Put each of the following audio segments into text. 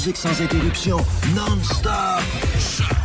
musique sans interruption, non-stop.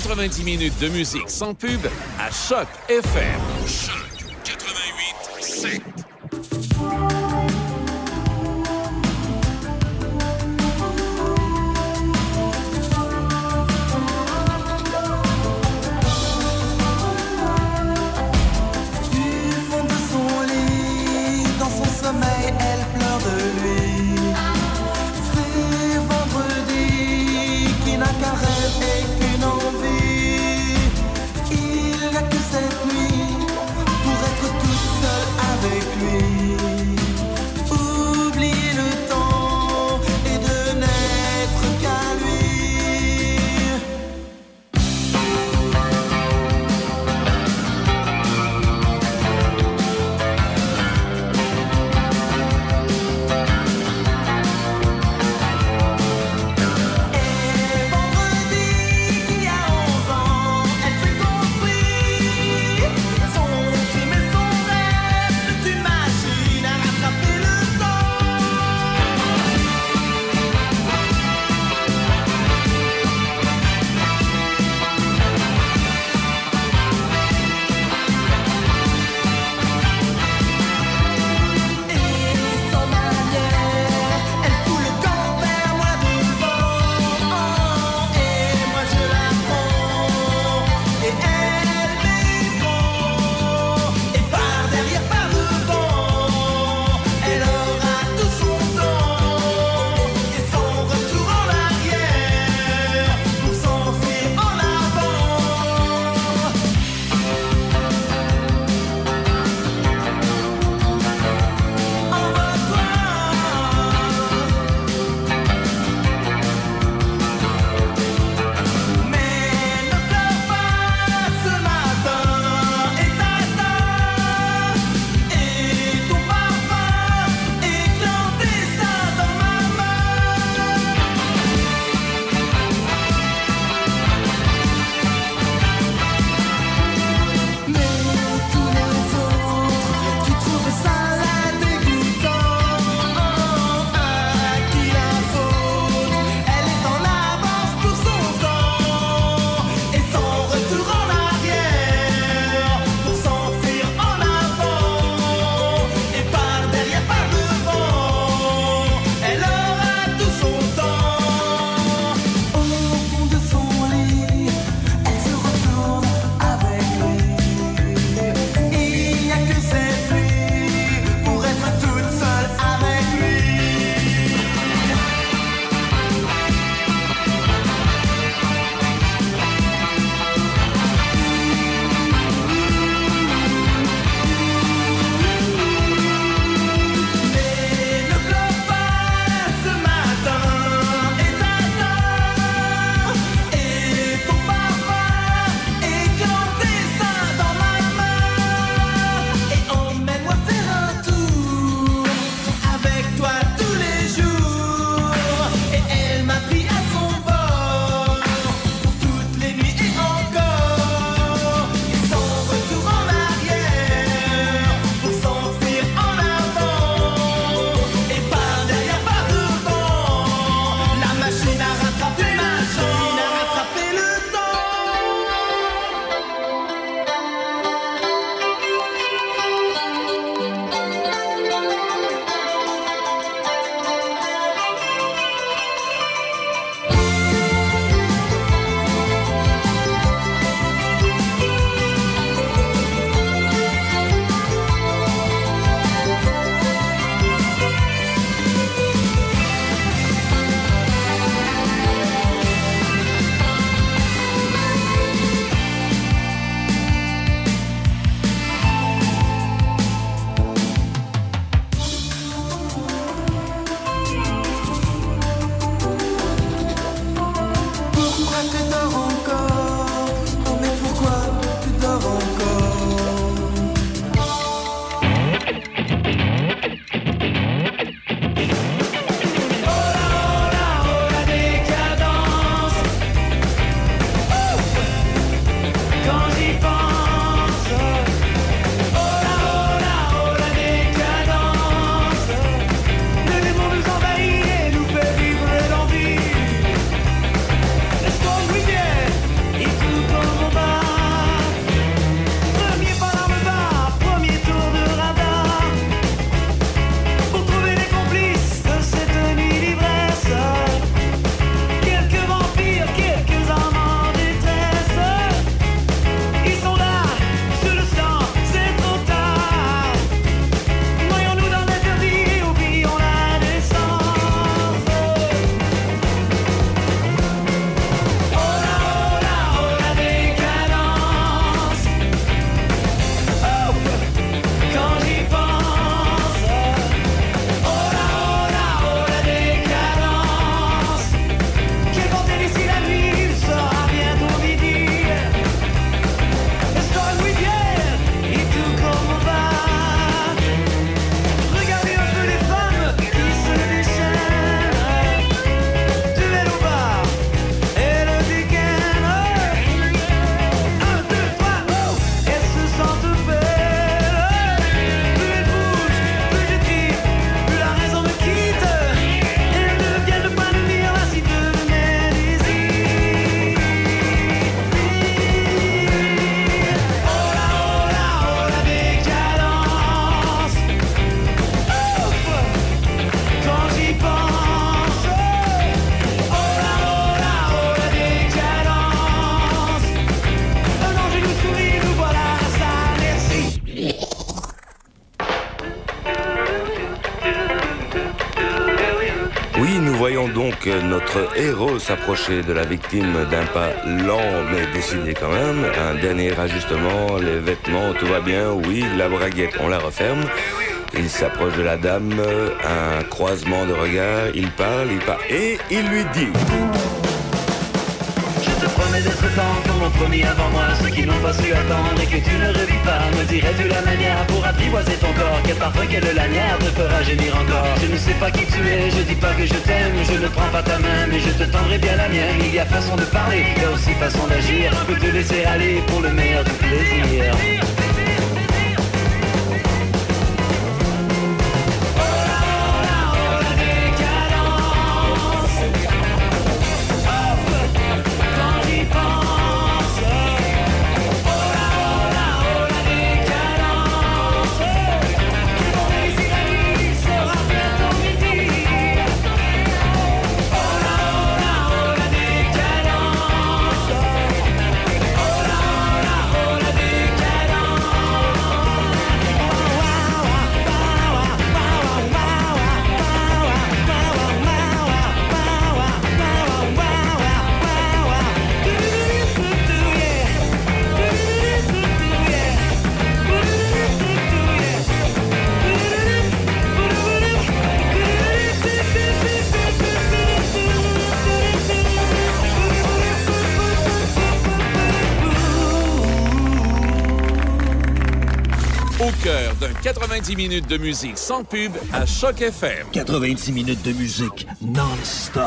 90 minutes de musique sans pub à Choc FM. Nous voyons donc notre héros s'approcher de la victime d'un pas lent mais décidé quand même. Un dernier ajustement, les vêtements, tout va bien, oui, la braguette, on la referme. Il s'approche de la dame, un croisement de regard, il parle, il parle, et il lui dit... promis avant moi. Ceux qui n'ont pas su attendre et que tu ne revis pas Me dirais-tu la manière pour apprivoiser ton corps. Quel parfum, quelle lanière te fera gémir encore. Je ne sais pas qui tu es, je dis pas que je t'aime. Je ne prends pas ta main mais je te tendrai bien la mienne. Il y a façon de parler, il y a aussi façon d'agir. Je peux te laisser aller pour le meilleur du plaisir 90 minutes de musique sans pub à Choc FM. 90 minutes de musique non-stop.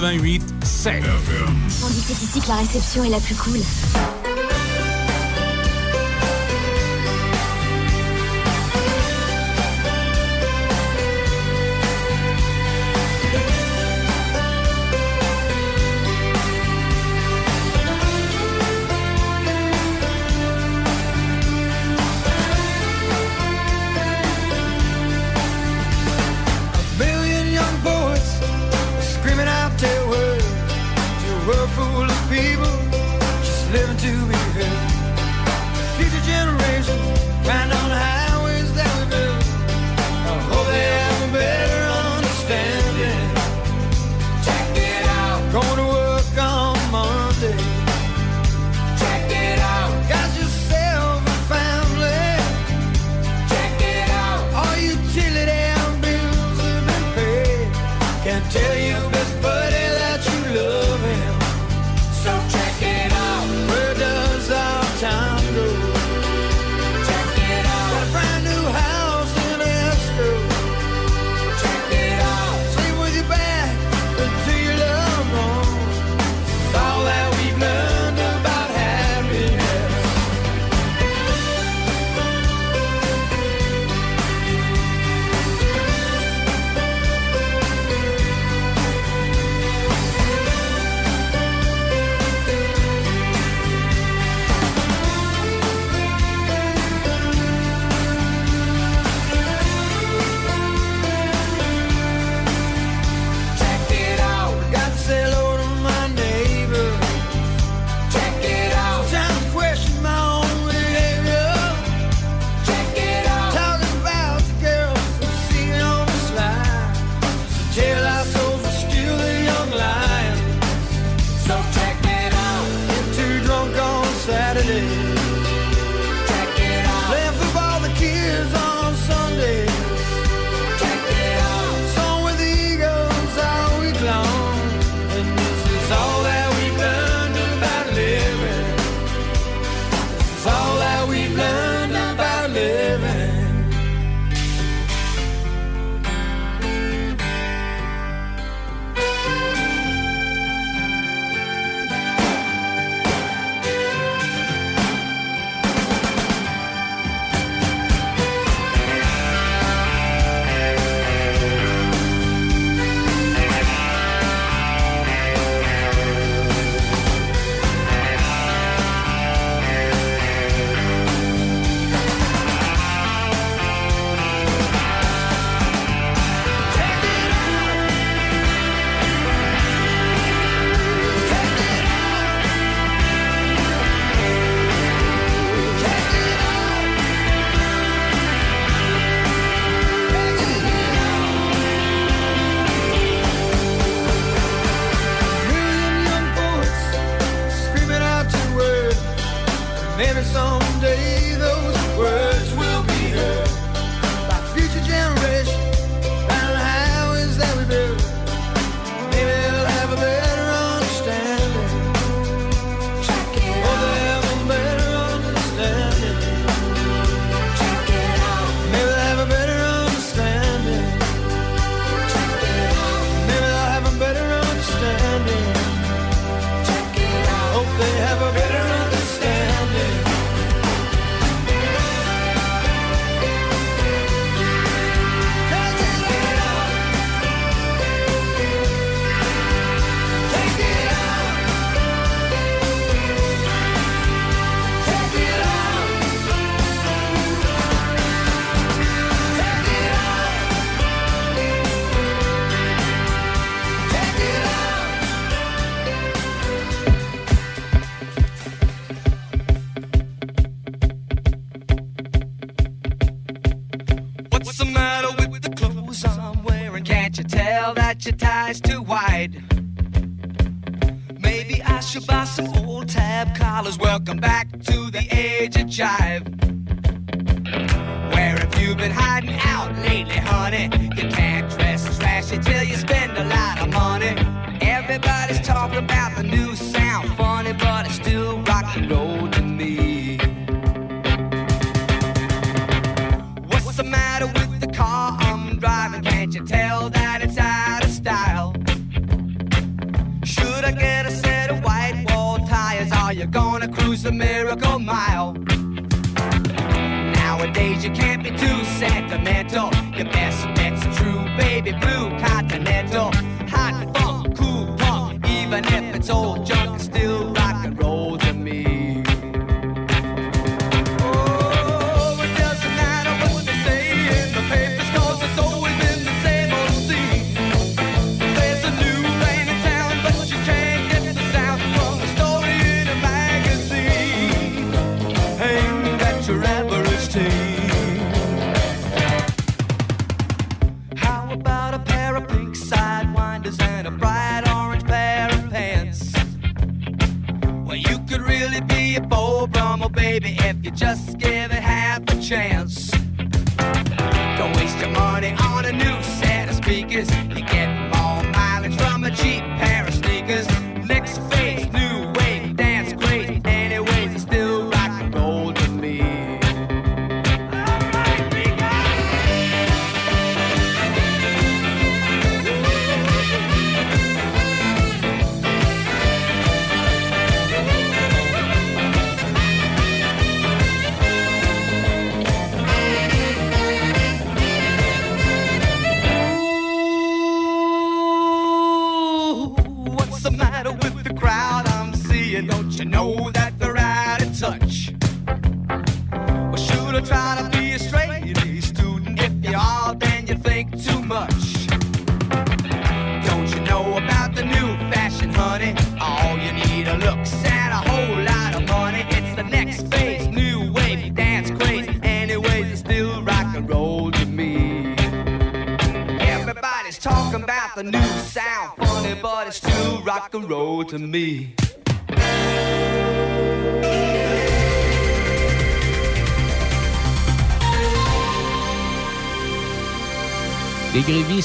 88 7. On dit que c'est ici que la réception est la plus cool.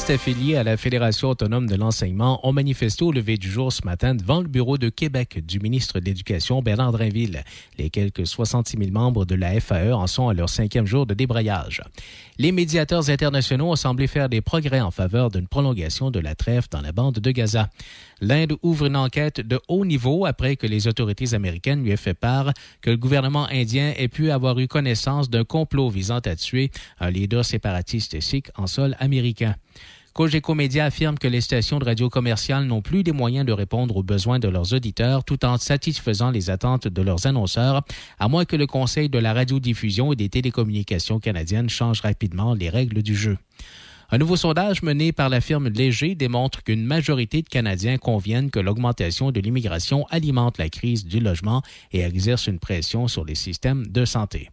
Affiliés à la Fédération autonome de l'enseignement ont manifesté au lever du jour ce matin devant le bureau de Québec du ministre de l'Éducation, Bernard Drinville. Les quelques 66 000 membres de la FAE en sont à leur cinquième jour de débrayage. Les médiateurs internationaux ont semblé faire des progrès en faveur d'une prolongation de la trêve dans la bande de Gaza. L'Inde ouvre une enquête de haut niveau après que les autorités américaines lui aient fait part que le gouvernement indien ait pu avoir eu connaissance d'un complot visant à tuer un leader séparatiste sikh en sol américain. Cogeco Média affirme que les stations de radio commerciales n'ont plus les moyens de répondre aux besoins de leurs auditeurs tout en satisfaisant les attentes de leurs annonceurs, à moins que le Conseil de la radiodiffusion et des télécommunications canadiennes change rapidement les règles du jeu. Un nouveau sondage mené par la firme Léger démontre qu'une majorité de Canadiens conviennent que l'augmentation de l'immigration alimente la crise du logement et exerce une pression sur les systèmes de santé.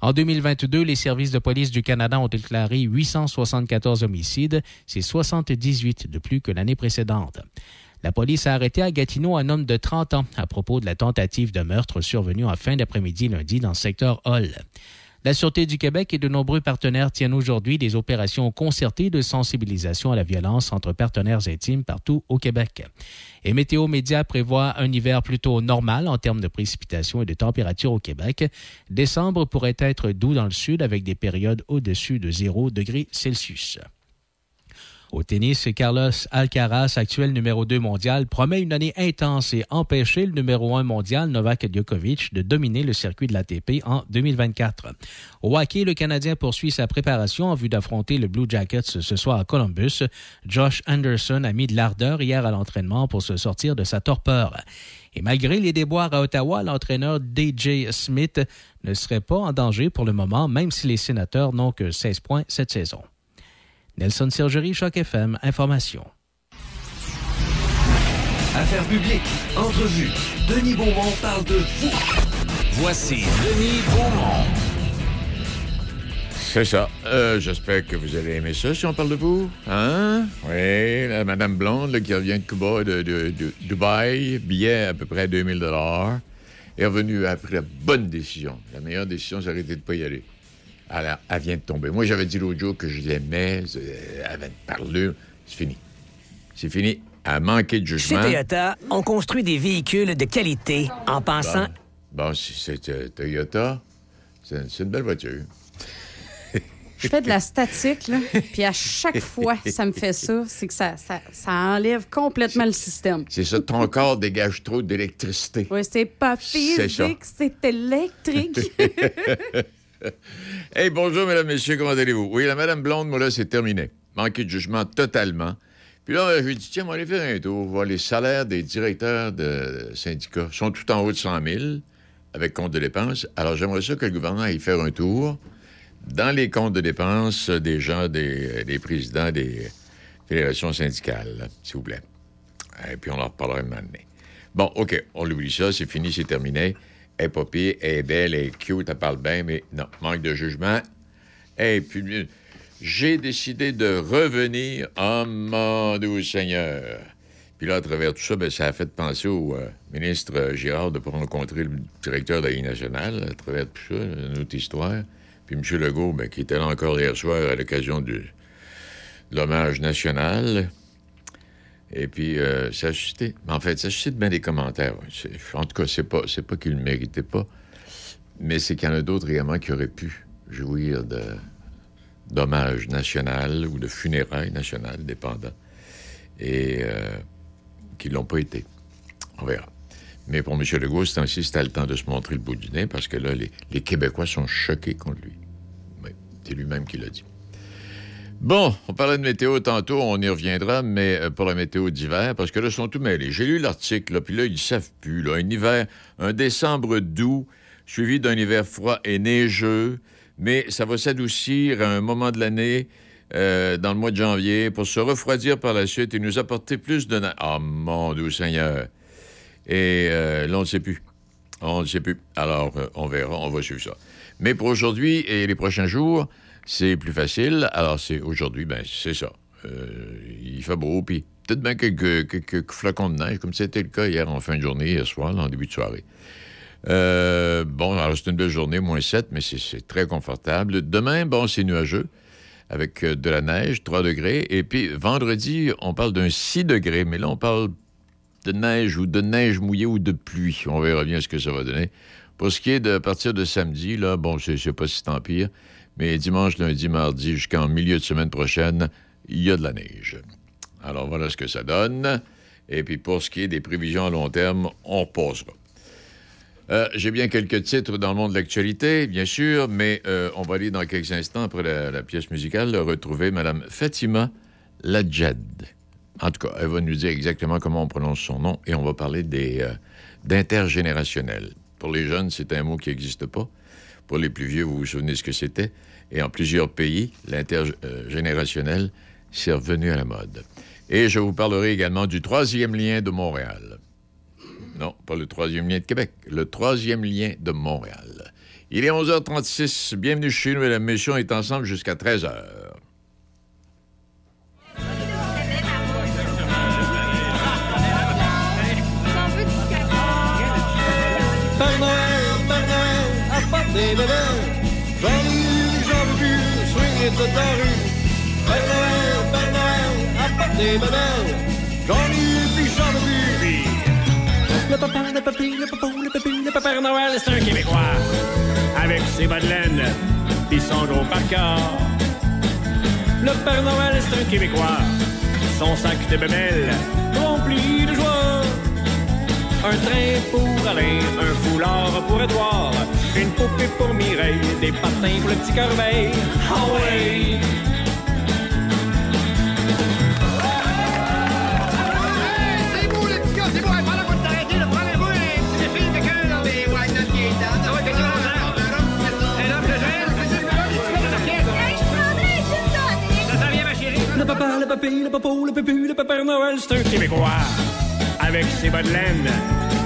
En 2022, les services de police du Canada ont déclaré 874 homicides, c'est 78 de plus que l'année précédente. La police a arrêté à Gatineau un homme de 30 ans à propos de la tentative de meurtre survenue en fin d'après-midi lundi dans le secteur Hall. La Sûreté du Québec et de nombreux partenaires tiennent aujourd'hui des opérations concertées de sensibilisation à la violence entre partenaires intimes partout au Québec. Et Météo Média prévoit un hiver plutôt normal en termes de précipitations et de température au Québec. Décembre pourrait être doux dans le sud avec des périodes au-dessus de 0 degré Celsius. Au tennis, Carlos Alcaraz, actuel numéro 2 mondial, promet une année intense et empêcher le numéro 1 mondial Novak Djokovic de dominer le circuit de l'ATP en 2024. Au hockey, le Canadien poursuit sa préparation en vue d'affronter le Blue Jackets ce soir à Columbus. Josh Anderson a mis de l'ardeur hier à l'entraînement pour se sortir de sa torpeur. Et malgré les déboires à Ottawa, l'entraîneur DJ Smith ne serait pas en danger pour le moment, même si les sénateurs n'ont que 16 points cette saison. Nelson Sergerie, Choc FM, Information. Affaires publiques, entrevue. Denis Beaumont parle de vous. Voici Denis Beaumont. C'est ça. euh, j'espère que vous allez aimer ça si on parle de vous. Hein? Oui, la Madame Blonde là, qui revient de Cuba, de, de- de Dubaï, billet à peu près 2000 est revenue après la bonne décision. La meilleure décision, c'est d'arrêter de ne pas y aller. Alors, elle vient de tomber. Moi, j'avais dit l'autre jour que je l'aimais, euh, elle avait une parlure. C'est fini. C'est fini. Elle a manqué de Chez jugement. Toyota, on construit des véhicules de qualité en pensant Bon, si c'est euh, Toyota, c'est une belle voiture. Je fais de la statique, là, puis à chaque fois que ça me fait ça, c'est que ça, ça, ça enlève complètement le système. C'est ça, ton corps dégage trop d'électricité. Oui, c'est pas physique, c'est électrique. Hey, bonjour, mesdames, messieurs, comment allez-vous? Oui, la Madame Blonde, moi, là, c'est terminé. Manqué de jugement totalement. Puis là, je lui ai dit, tiens, on va aller faire un tour, voir les salaires des directeurs de syndicats. Sont tout en haut de 100 000, avec compte de dépenses. Alors, j'aimerais ça que le gouvernement aille faire un tour dans les comptes de dépenses des gens, des, présidents des fédérations syndicales, s'il vous plaît. Et puis, on en reparlera un moment. Bon, OK, on oublie ça, c'est fini, c'est terminé. Elle est elle est belle, elle est cute, elle parle bien, mais non, manque de jugement. Et puis, j'ai décidé de revenir en mon Seigneur. Puis là, à travers tout ça, ben, ça a fait penser au euh, ministre Girard de rencontrer le directeur de la nationale, à travers tout ça, une autre histoire. Puis M. Legault, ben, qui était là encore hier soir à l'occasion de l'hommage national. Et puis, euh, ça suscité. Mais en fait, ça suscite bien des commentaires. En tout cas, c'est pas, c'est pas qu'il ne méritait pas, mais c'est qu'il y en a d'autres également qui auraient pu jouir d'hommage national ou de funérailles nationales, dépendant, et euh, qui ne l'ont pas été. On verra. Mais pour M. Legault, c'est ainsi, c'était le temps de se montrer le bout du nez parce que là, les, Québécois sont choqués contre lui. C'est lui-même qui l'a dit. Bon, on parlait de météo tantôt, on y reviendra, mais euh, pour la météo d'hiver, parce que là, ils sont tout mêlés. J'ai lu l'article, puis là, ils savent plus. Un hiver, un décembre doux, suivi d'un hiver froid et neigeux, mais ça va s'adoucir à un moment de l'année, euh, dans le mois de janvier, pour se refroidir par la suite et nous apporter plus de. Ah, mon doux Seigneur! Et euh, là, on ne sait plus. On ne sait plus. Alors, on verra, on va suivre ça. Mais pour aujourd'hui et les prochains jours, c'est plus facile. Alors, c'est aujourd'hui, ben c'est ça. Euh, il fait beau, puis peut-être bien quelques, quelques flocons de neige, comme c'était le cas hier en fin de journée, hier soir, en début de soirée. Euh, bon, alors c'est une belle journée, moins 7, mais c'est- très confortable. Demain, bon, c'est nuageux, avec euh, de la neige, 3 degrés. Et puis, vendredi, on parle d'un 6 degrés, mais là, on parle de neige ou de neige mouillée ou de pluie. On verra bien ce que ça va donner. Pour ce qui est de partir de samedi, là, bon, c'est pas si tant pire, mais dimanche, lundi, mardi, jusqu'en milieu de semaine prochaine, il y a de la neige. Alors voilà ce que ça donne. Et puis pour ce qui est des prévisions à long terme, on repassera. Euh, J'ai bien quelques titres dans le monde de l'actualité, bien sûr, mais euh, on va aller dans quelques instants, après la, pièce musicale, retrouver Mme Fatima Ladjed. En tout cas, elle va nous dire exactement comment on prononce son nom et on va parler des euh, d'intergénérationnel. Pour les jeunes, c'est un mot qui n'existe pas. Pour les plus vieux, vous vous souvenez ce que c'était? Et en plusieurs pays, l'intergénérationnel, c'est revenu à la mode. Et je vous parlerai également du troisième lien de Montréal. Non, pas le troisième lien de Québec, le troisième lien de Montréal. Il est 11h36. Bienvenue chez nous, mesdames, messieurs. On est ensemble jusqu'à 13h. Père Noël, Père Noël, toute la rue. Père Noël, apporte des bébés. J'en ai eu, puis j'en veux plus. Le papa, le papi, le papa, le papi, le papa Noël, c'est un Québécois. Avec ses bas de laine, pis son gros parka. Le Père Noël, c'est un Québécois. Son sac de bébelles, rempli de joie. Un train pour Alain, un foulard pour Édouard. Une poupée pour Mireille, des patins pour le petit corbeil. Ah ouais! Le papa, le papi, le papa, le pépu, le papa Noël, c'est un Québécois. Avec ses bas de laine,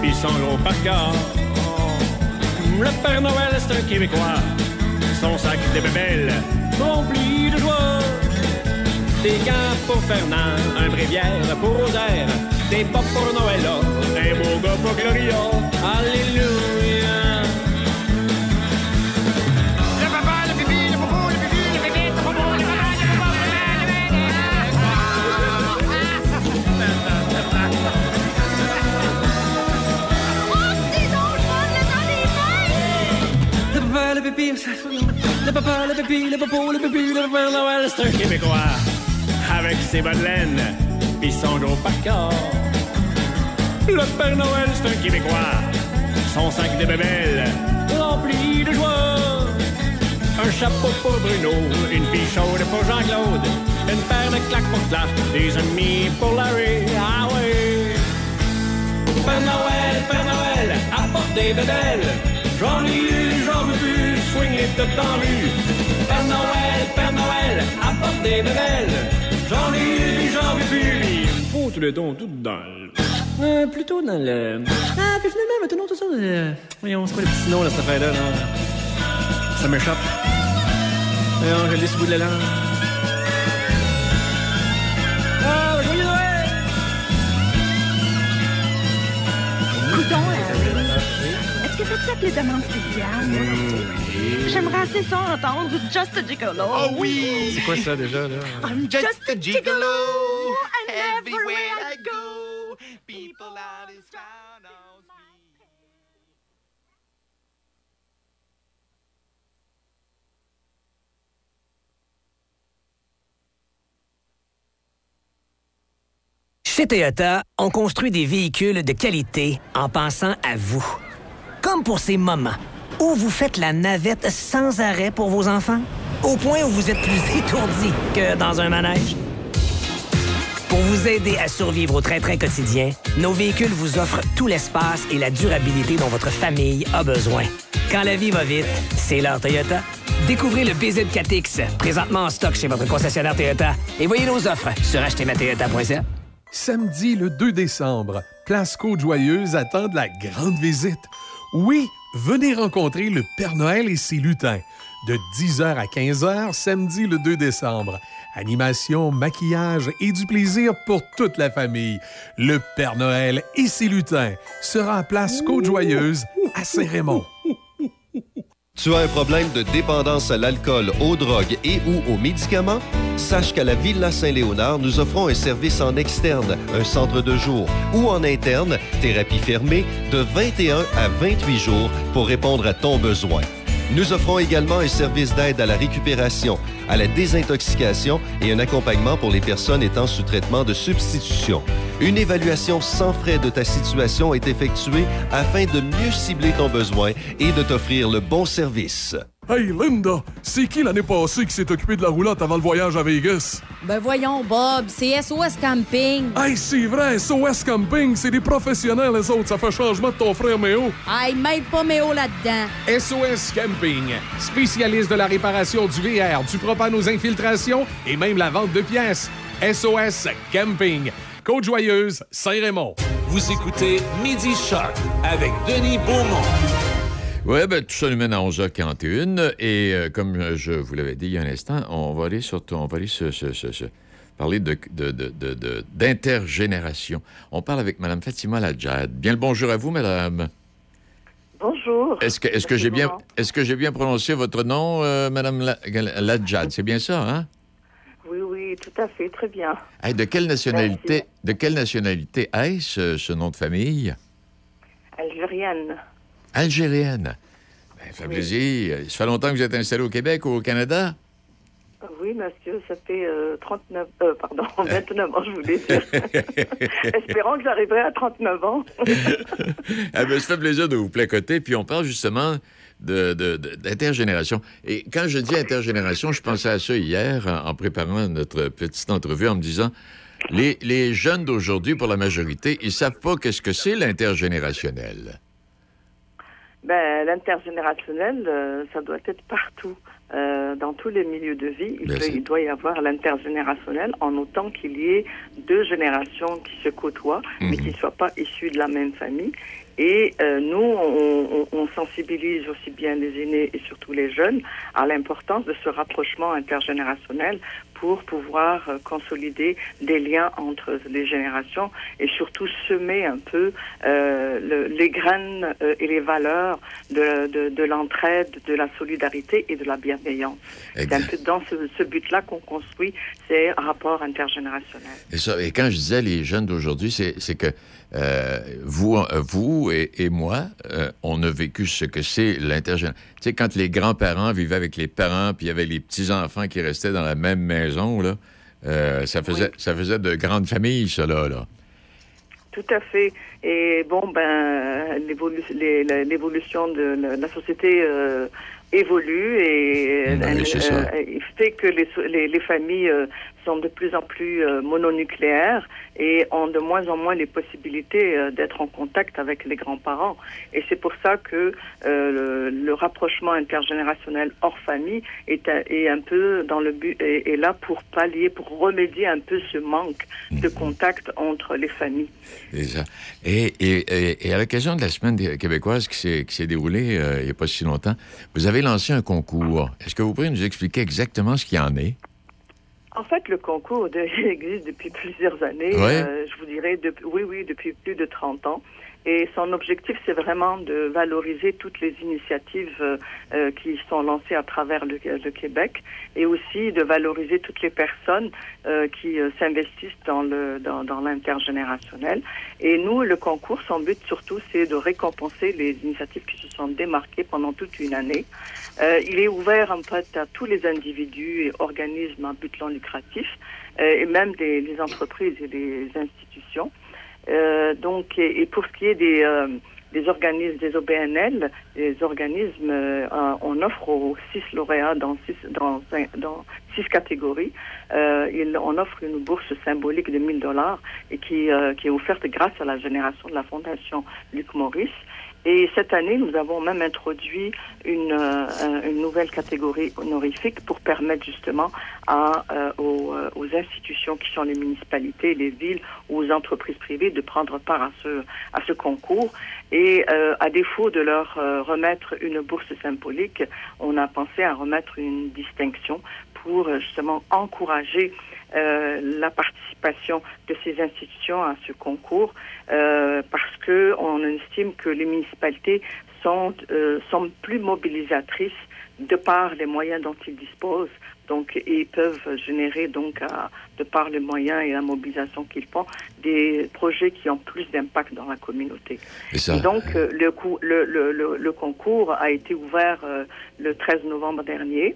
pis son gros parka. Le Père Noël, c'est un Québécois. Son sac de bébelles, remplis de joie. Des gants pour Fernand, un bréviaire pour Rosaire, des pop pour Noëlla, un beau gars pour Gloria. Alléluia. Le papa, le pipi, le papa, le pipi, le popo, le pipi, le papa Noël, c'est un Québécois. Avec ses bas de laine, pis son gros parka. Le Père Noël, c'est un Québécois. Son sac de bébelles, rempli de joie. Un chapeau pour Bruno, une fille chaude pour Jean-Claude. Une paire de claques pour Clark, des amis pour Larry. Ah ouais! Père Noël, Père Noël, apporte des bébelles. J'en ai eu, j'en veux plus, swing les toutes en rue. Père Noël, Père Noël, apporte des bébelles. J'en ai eu, j'en veux plus. Il me faut tout le ton tout dans le... Euh, plutôt dans le... Ah, puis finalement, maintenant tout ça... euh, Voyons, c'est quoi le petit nom, là, cette affaire-là, là? Ça m'échappe. Voyons, je l'ai sur le bout de la langue. Ah, joyeux Noël! Coudon. Est-ce que ça les demandes spéciales? J'aimerais assez ça entendre Just a Gigolo. Oh oui! C'est quoi ça, déjà, là? I'm just, a gigolo. And everywhere I go, people me. Chez Toyota, on construit des véhicules de qualité en pensant à vous. Comme pour ces moments où vous faites la navette sans arrêt pour vos enfants, au point où vous êtes plus étourdi que dans un manège? Pour vous aider à survivre au train-train quotidien, nos véhicules vous offrent tout l'espace et la durabilité dont votre famille a besoin. Quand la vie va vite, c'est l'heure Toyota. Découvrez le BZ4X, présentement en stock chez votre concessionnaire Toyota, et voyez nos offres sur achetezmatoyota.ca. Samedi le 2 décembre, Place Côte-Joyeuse attend de la grande visite. Oui, venez rencontrer le Père Noël et ses lutins. De 10h à 15h, samedi le 2 décembre. Animation, maquillage et du plaisir pour toute la famille. Le Père Noël et ses lutins sera à Place Côte-Joyeuse à Saint-Raymond. Tu as un problème de dépendance à l'alcool, aux drogues et ou aux médicaments? Sache qu'à la Villa Saint-Léonard, nous offrons un service en externe, un centre de jour, ou en interne, thérapie fermée, de 21 à 28 jours pour répondre à ton besoin. Nous offrons également un service d'aide à la récupération, à la désintoxication et un accompagnement pour les personnes étant sous traitement de substitution. Une évaluation sans frais de ta situation est effectuée afin de mieux cibler ton besoin et de t'offrir le bon service. Hey Linda, c'est qui l'année passée qui s'est occupé de la roulotte avant le voyage à Vegas? Ben voyons, Bob, c'est SOS Camping. Hey, c'est vrai, SOS Camping, c'est des professionnels, les autres. Ça fait changement de ton frère Méo. Hey, m'aide pas Méo là-dedans. SOS Camping, spécialiste de la réparation du VR, du propane aux infiltrations et même la vente de pièces. SOS Camping, Côte-Joyeuse, Saint-Raymond. Vous écoutez Midi Shark avec Denis Beaumont. Oui, ben, tout ça nous mène à 11h41. Et euh, comme je vous l'avais dit il y a un instant, on va aller, surtout, on va aller se, se- se- se- parler de- de- de- de- de- d'intergénération. On parle avec Mme Fatima Ladjad. Bien le bonjour à vous, Madame. Bonjour. Est-ce que, est-ce que j'ai bien, est-ce que j'ai bien prononcé votre nom, euh, Madame La- Ladjad? C'est bien ça, hein? Oui, oui, tout à fait, très bien. De quelle nationalité, de quelle nationalité est-ce, euh, ce nom de famille? Algérienne. Algérienne. Ben, ça fait plaisir. Ça fait longtemps que vous êtes installé au Québec ou au Canada? Oui, monsieur, ça fait euh, 39... Euh, pardon, 29 ans, je voulais dire. Espérons que j'arriverai à 39 ans. Ah ben, ça fait plaisir de vous placoter. Puis on parle justement de- de- de- d'intergénération. Et quand je dis intergénération, je pensais à ça hier en, en préparant notre petite entrevue en me disant les, les jeunes d'aujourd'hui, pour la majorité, ils savent pas qu'est-ce que c'est l'intergénérationnel. Ben, l'intergénérationnel, euh, ça doit être partout. Euh, dans tous les milieux de vie, il, peut- c'est- il doit y avoir l'intergénérationnel en autant qu'il y ait deux générations qui se côtoient, mais Mhm. qui ne soient pas issues de la même famille Et euh, nous, on, on- on sensibilise aussi bien les aînés et surtout les jeunes à l'importance de ce rapprochement intergénérationnel pour pouvoir euh, consolider des liens entre les générations et surtout semer un peu euh, le- les graines euh, et les valeurs de, de, de l'entraide, de la solidarité et de la bienveillance. C'est un peu dans ce, ce but-là qu'on construit ces rapports intergénérationnels. Et, ça, et quand je disais les jeunes d'aujourd'hui, c'est c'est que euh, vous, vous et, et moi, euh, on a vécu ce que c'est l'intergénérationnel. Tu sais, quand les grands-parents vivaient avec les parents, puis il y avait les petits-enfants qui restaient dans la même maison, là, euh, ça, faisait, ça faisait de grandes familles, ça, là. Tout à fait. Et bon, ben, l'évolution de la, la société euh, évolue et elle, ça. euh, fait que les, les, les familles sont de plus en plus euh, mononucléaires et ont de moins en moins les possibilités euh, d'être en contact avec les grands-parents. Et c'est pour ça que euh, le, le rapprochement intergénérationnel hors famille est, est un peu dans le but est, est là pour pallier, pour remédier un peu ce manque de contact entre les familles. Ça. Et, et, et- à l'occasion de la semaine québécoise qui s'est qui s'est déroulée il n'y a pas si longtemps, vous avez lancé un concours. Est-ce que vous pourriez nous expliquer exactement ce qu'il y en est? En fait, le concours de- existe depuis plusieurs années. Ouais. Euh, je vous dirais, depuis, oui, oui, depuis plus de 30 ans. Et son objectif, c'est vraiment de valoriser toutes les initiatives euh, euh, qui sont lancées à travers le, le Québec et aussi de valoriser toutes les personnes euh, qui euh, s'investissent dans le dans, dans l'intergénérationnel. Et nous, le concours, son but surtout, c'est de récompenser les initiatives qui se sont démarquées pendant toute une année. Euh, il est ouvert en fait à tous les individus et organismes à but non lucratif euh, et même des, les entreprises et les institutions. Euh, donc, et, et pour ce qui est des, euh, des organismes, des OBNL, les organismes, euh, on offre aux six lauréats dans six, dans, dans six catégories. Euh, il- on offre une bourse symbolique de 1000 dollars et qui, euh, qui est offerte grâce à la génération de la Fondation Luc Maurice. Et cette année, nous avons même introduit une, euh, un- une nouvelle catégorie honorifique pour permettre justement à, euh, aux, euh, aux institutions qui sont les municipalités, les villes ou aux entreprises privées de prendre part à ce, à ce concours. Et euh, à défaut de leur euh, remettre une bourse symbolique, on a pensé à remettre une distinction pour justement encourager la participation de ces institutions à ce concours euh, parce que on estime que les municipalités sont euh, sont plus mobilisatrices de par les moyens dont ils disposent. Donc, ils peuvent générer donc à- de par les moyens et la mobilisation qu'ils font des projets qui ont plus d'impact dans la communauté. Et ça, Et donc, euh, le, coup- le, le, le, le concours a été ouvert euh, le 13 novembre dernier.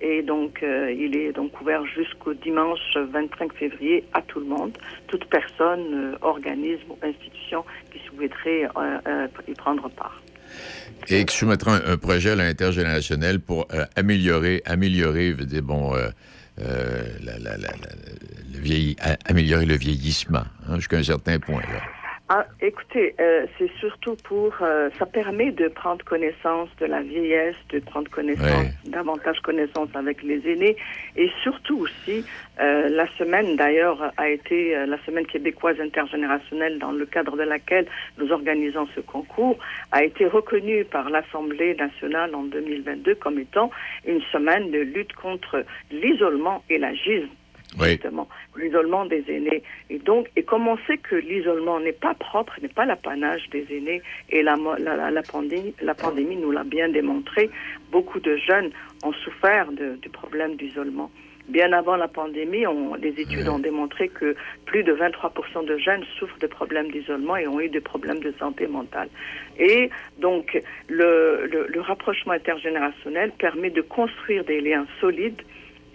Et donc, euh, il est donc ouvert jusqu'au dimanche 25 février à tout le monde, toute personne, euh, organisme ou institution qui souhaiterait euh, y prendre part. Et qui soumettra un, projet à l'intergénérationnel pour améliorer, améliorer, bon, le améliorer le vieillissement, hein, jusqu'à un certain point. Ah, écoutez, euh, c'est surtout pour, euh, ça permet de prendre connaissance de la vieillesse, de prendre connaissance, Ouais. davantage connaissance avec les aînés, et surtout aussi, euh, la semaine d'ailleurs a été euh, la semaine québécoise intergénérationnelle dans le cadre de laquelle nous organisons ce concours, a été reconnue par l'Assemblée nationale en 2022 comme étant une semaine de lutte contre l'isolement et l'agisme justement, l'isolement des aînés. Et donc, et comme on sait que l'isolement n'est pas propre, n'est pas l'apanage des aînés, et la, la, la, pandémie, la pandémie nous l'a bien démontré, beaucoup de jeunes ont souffert du problème d'isolement. Bien avant la pandémie, on, les études ont démontré que plus de 23% de jeunes souffrent de problèmes d'isolement et ont eu des problèmes de santé mentale. Et donc, le, le rapprochement intergénérationnel permet de construire des liens solides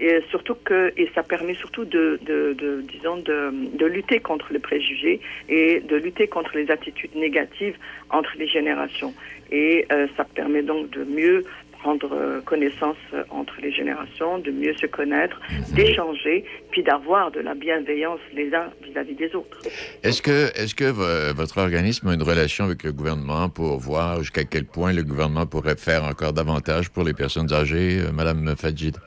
et surtout que et ça permet surtout de, de, de disons de, de lutter contre les préjugés et de lutter contre les attitudes négatives entre les générations et euh, ça permet donc de mieux prendre euh, connaissance euh, entre les générations, de mieux se connaître, d'échanger, puis d'avoir de la bienveillance les uns vis-à-vis des autres. Est-ce que, est-ce que vo- votre organisme a une relation avec le gouvernement pour voir jusqu'à quel point le gouvernement pourrait faire encore davantage pour les personnes âgées, Madame Fadjid?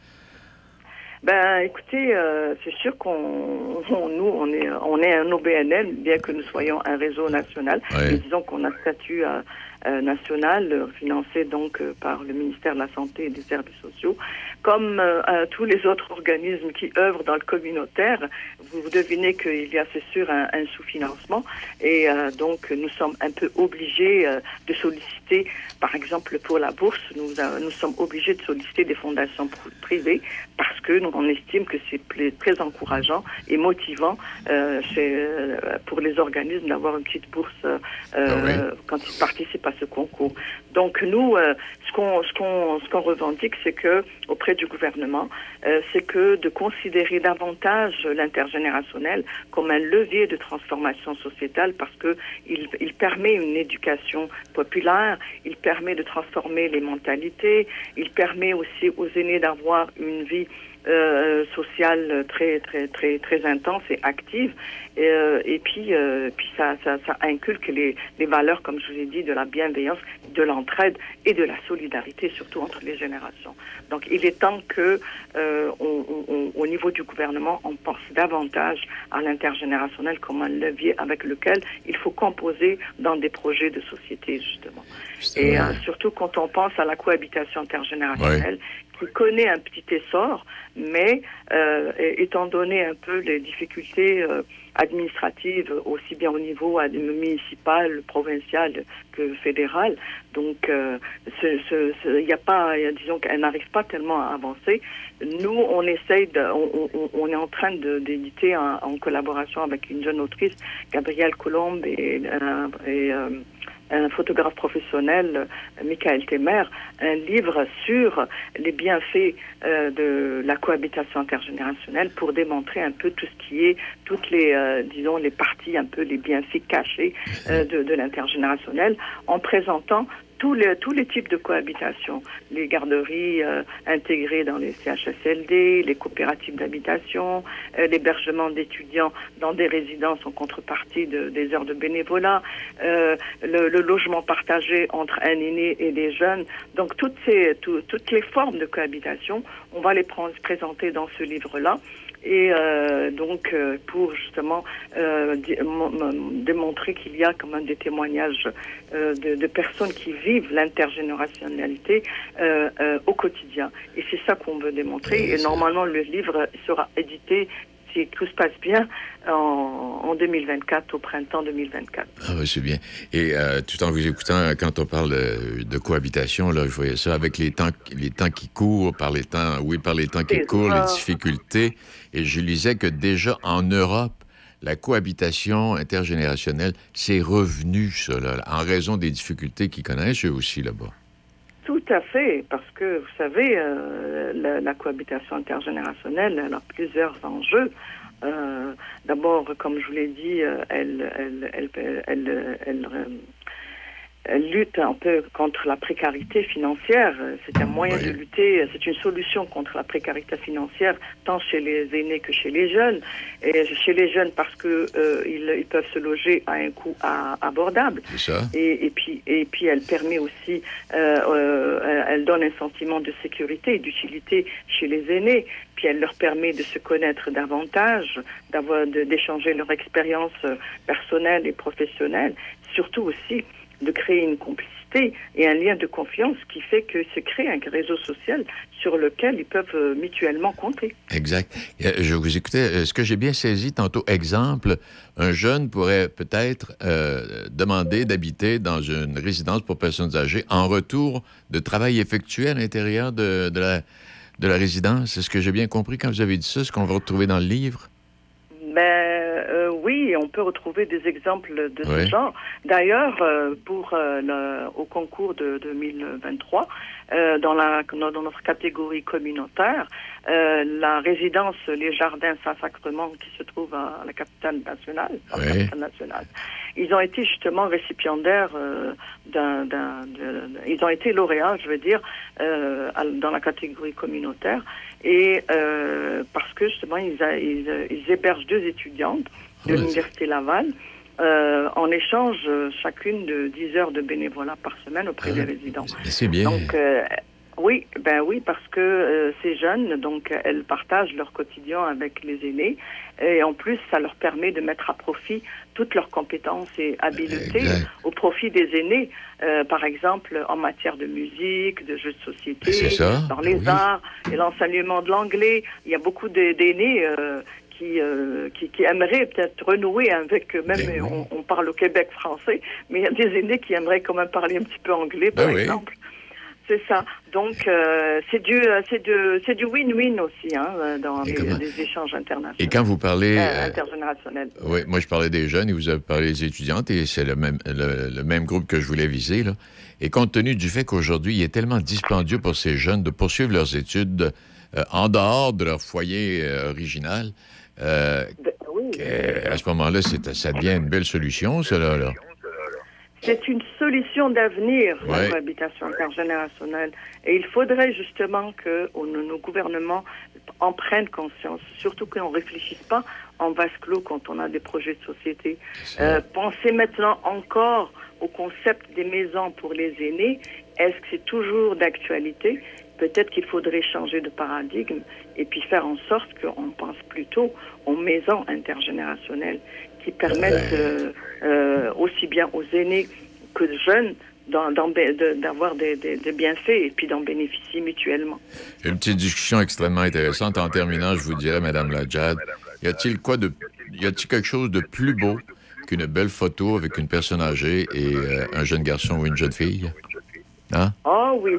Ben, écoutez, euh, c'est sûr qu'on, on- nous, on est, on est un OBNL, bien que nous soyons un réseau national. Ouais. Mais disons qu'on a statut euh, euh, national, financé donc par le ministère de la Santé et des Services sociaux. Comme tous les autres organismes qui œuvrent dans le communautaire, vous, vous devinez qu'il y a, c'est sûr, un, un sous-financement. Et donc, nous sommes un peu obligés de solliciter, par exemple, pour la bourse, nous, nous sommes obligés de solliciter des fondations pr- privées parce que nous, on estime que c'est très encourageant et motivant euh, chez, euh, pour les organismes d'avoir une petite bourse euh, euh, quand ils participent à ce concours. Donc nous, euh, ce qu'on ce qu'on ce qu'on revendique, c'est que auprès du gouvernement, euh, c'est que de considérer davantage l'intergénérationnel comme un levier de transformation sociétale parce que il, il permet une éducation populaire, il permet de transformer les mentalités, il permet aussi aux aînés d'avoir une vie euh, sociale très très très très intense et active. Et, euh, et puis euh, puis ça, ça ça inculque les les valeurs comme je vous ai dit de la bienveillance de l'entraide et de la solidarité surtout entre les générations. Donc il est temps que euh, on, on- on- au niveau du gouvernement on pense davantage à l'intergénérationnel comme un levier avec lequel il faut composer dans des projets de société justement. Et euh, surtout quand on pense à la cohabitation intergénérationnelle connaît un petit essor, mais euh, étant donné un peu les difficultés euh, administratives, aussi bien au niveau municipal, provincial que fédéral, donc euh, ce- a pas, disons qu'elle n'arrive pas tellement à avancer. Nous, on essaye, on, est en train d'éditer en, collaboration avec une jeune autrice, Gabrielle Colombe et, et, euh, un photographe professionnel, euh, Michael Temer, un livre sur les bienfaits euh, de la cohabitation intergénérationnelle pour démontrer un peu tout ce qui est, toutes les, euh, disons, les parties, un peu les bienfaits cachés de, de l'intergénérationnel, en présentant tous les, tous les types de cohabitation, les garderies euh, intégrées dans les CHSLD, les coopératives d'habitation, euh, l'hébergement d'étudiants dans des résidences en contrepartie de, des heures de bénévolat, euh, le, le logement partagé entre un aîné et des jeunes. Donc toutes, ces, tout- toutes les formes de cohabitation, on va les prendre, présenter dans ce livre-là. Et euh, donc, euh, pour justement euh, démontrer qu'il y a quand même des témoignages de, de personnes qui vivent l'intergénérationnalité au quotidien. Et c'est ça qu'on veut démontrer. Et normalement, le livre sera édité, si tout se passe bien, en, en 2024, au printemps 2024. Ah oui, c'est bien. Et euh, tout en vous écoutant, quand on parle de, de cohabitation, là, je voyais ça avec les temps, les temps qui courent, par les temps, oui, par les temps qui courent, les difficultés. Et je lisais que déjà en Europe, la cohabitation intergénérationnelle, c'est revenu, là, en raison des difficultés qu'ils connaissent eux aussi là-bas. Tout à fait, parce vous savez, euh, la, la cohabitation intergénérationnelle, elle a plusieurs enjeux. Euh, D'abord, comme je vous l'ai dit, euh, elle, elle, elle, elle, elle, elle, euh, elle lutte un peu contre la précarité financière. C'est un moyen de lutter, c'est une solution contre la précarité financière, tant chez les aînés que chez les jeunes. Et chez les jeunes parce que euh, ils, ils peuvent se loger à un coût à- abordable. Ça. Et, et puis, et puis, elle permet aussi, euh, euh, elle donne un sentiment de sécurité et d'utilité chez les aînés. Puis, elle leur permet de se connaître davantage, d'avoir, d'échanger leur expérience euh, personnelle et professionnelle. Surtout aussi de créer une complicité et un lien de confiance qui fait que se crée un réseau social sur lequel ils peuvent euh, mutuellement compter. Exact. Euh, Je vous écoutais. euh, Ce que j'ai bien saisi tantôt, exemple, un jeune pourrait peut-être euh, demander d'habiter dans une résidence pour personnes âgées en retour de travail effectué à l'intérieur de, de la, de la résidence. Est-ce que j'ai bien compris quand vous avez dit ça, ce qu'on va retrouver dans le livre? Ben oui, on peut retrouver des exemples de ce genre. D'ailleurs, euh, pour euh, le- au concours de 2023, euh, dans la dans notre catégorie communautaire, la résidence Les Jardins Saint-Sacrement qui se trouve à la capitale nationale, à la Ouais. capitale nationale, ils ont été justement récipiendaires d'un, ils ont été lauréats, je veux dire, euh, dans la catégorie communautaire, et euh, parce que justement ils, a- ils, ils hébergent deux étudiantes de l'université Laval. euh, en échange euh, chacune de 10 heures de bénévolat par semaine auprès Ah des résidents. C'est bien. Donc, euh, Oui, ben oui, parce que euh, ces jeunes, donc, elles partagent leur quotidien avec les aînés, et en plus, ça leur permet de mettre à profit toutes leurs compétences et habiletés Exact. au profit des aînés, euh, par exemple en matière de musique, de jeux de société, Ben, ça, dans les oui. arts et l'enseignement de l'anglais. Il y a beaucoup d'aînés. Qui, euh, qui, qui aimeraient peut-être renouer avec, même Ben on, on parle au Québec français, mais il y a des aînés qui aimeraient quand même parler un petit peu anglais, par Ben oui. exemple. C'est ça. Donc, euh, c'est du, euh, c'est du, c'est du win-win aussi hein, euh, dans les, comment- les échanges internationaux. Et quand vous parlez... Euh, intergénérationnels. Oui, moi je parlais des jeunes et vous avez parlé des étudiantes et c'est le même, le, le même groupe que je voulais viser. Là. Et compte tenu du fait qu'aujourd'hui, il est tellement dispendieux pour ces jeunes de poursuivre leurs études euh, en dehors de leur foyer original, euh, que, à ce moment-là, c'est- ça devient une belle solution, cela. Là. C'est une solution d'avenir, Ouais. la cohabitation intergénérationnelle. Et il faudrait justement que nos gouvernements en prennent conscience, surtout qu'on ne réfléchisse pas en vase clos quand on a des projets de société. Euh, pensez maintenant encore au concept des maisons pour les aînés. Est-ce que c'est toujours d'actualité? Peut-être qu'il faudrait changer de paradigme et puis faire en sorte qu'on pense plutôt aux maisons intergénérationnelles qui permettent euh, euh, aussi bien aux aînés que aux jeunes d'avoir des, des- des bienfaits et puis d'en bénéficier mutuellement. Une petite discussion extrêmement intéressante. En terminant, je vous dirais, Madame Lajad, y a-t-il quoi de, y a-t-il quelque chose de plus beau qu'une belle photo avec une personne âgée et euh, un jeune garçon ou une jeune fille? Hein? Ah oui,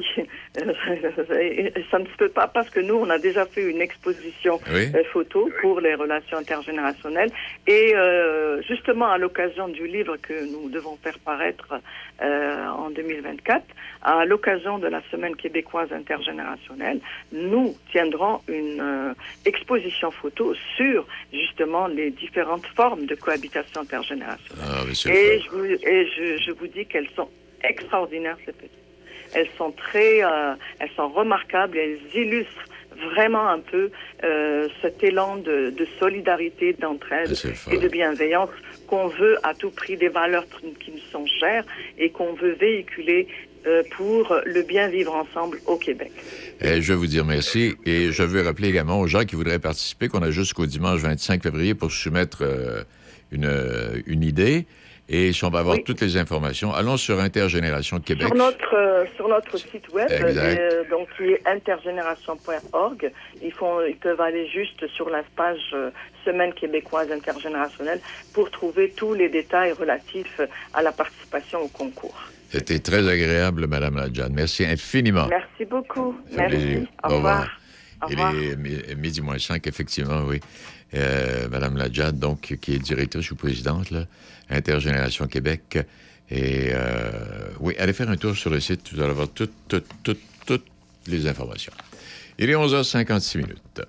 ça ne se peut pas parce que nous, on a déjà fait une exposition Oui. euh, photo pour les relations intergénérationnelles. Et euh, justement, à l'occasion du livre que nous devons faire paraître euh, en 2024, à l'occasion de la Semaine québécoise intergénérationnelle, nous tiendrons une euh, exposition photo sur justement les différentes formes de cohabitation intergénérationnelle. Ah, Et, je vous, et je, je vous dis qu'elles sont extraordinaires, ces petites. Elles sont très, euh, elles sont remarquables, elles illustrent vraiment un peu euh, cet élan de, de solidarité, d'entraide et de bienveillance qu'on veut à tout prix, des valeurs qui nous sont chères et qu'on veut véhiculer euh, pour le bien vivre ensemble au Québec. Eh, je vais vous dire merci et je veux rappeler également aux gens qui voudraient participer qu'on a jusqu'au dimanche 25 février pour soumettre euh, une, une idée. Et si on va avoir Oui. toutes les informations, allons sur Intergénération Québec. Sur notre, euh, sur notre site web, Exact. euh, donc qui est intergénération.org, ils, font, ils peuvent aller juste sur la page euh, Semaine québécoise intergénérationnelle pour trouver tous les détails relatifs à la participation au concours. C'était très agréable, Madame Ladjan. Merci infiniment. Merci beaucoup. Fait plaisir. Merci. Au revoir. Il revoir. est mi- midi moins 5, effectivement, oui. Euh, Madame Ladjad, donc, qui est directrice ou présidente, là, Intergénération Québec. Et euh, oui, allez faire un tour sur le site, vous allez avoir toutes, toutes, toutes, toutes les informations. Il est 11h56 minutes.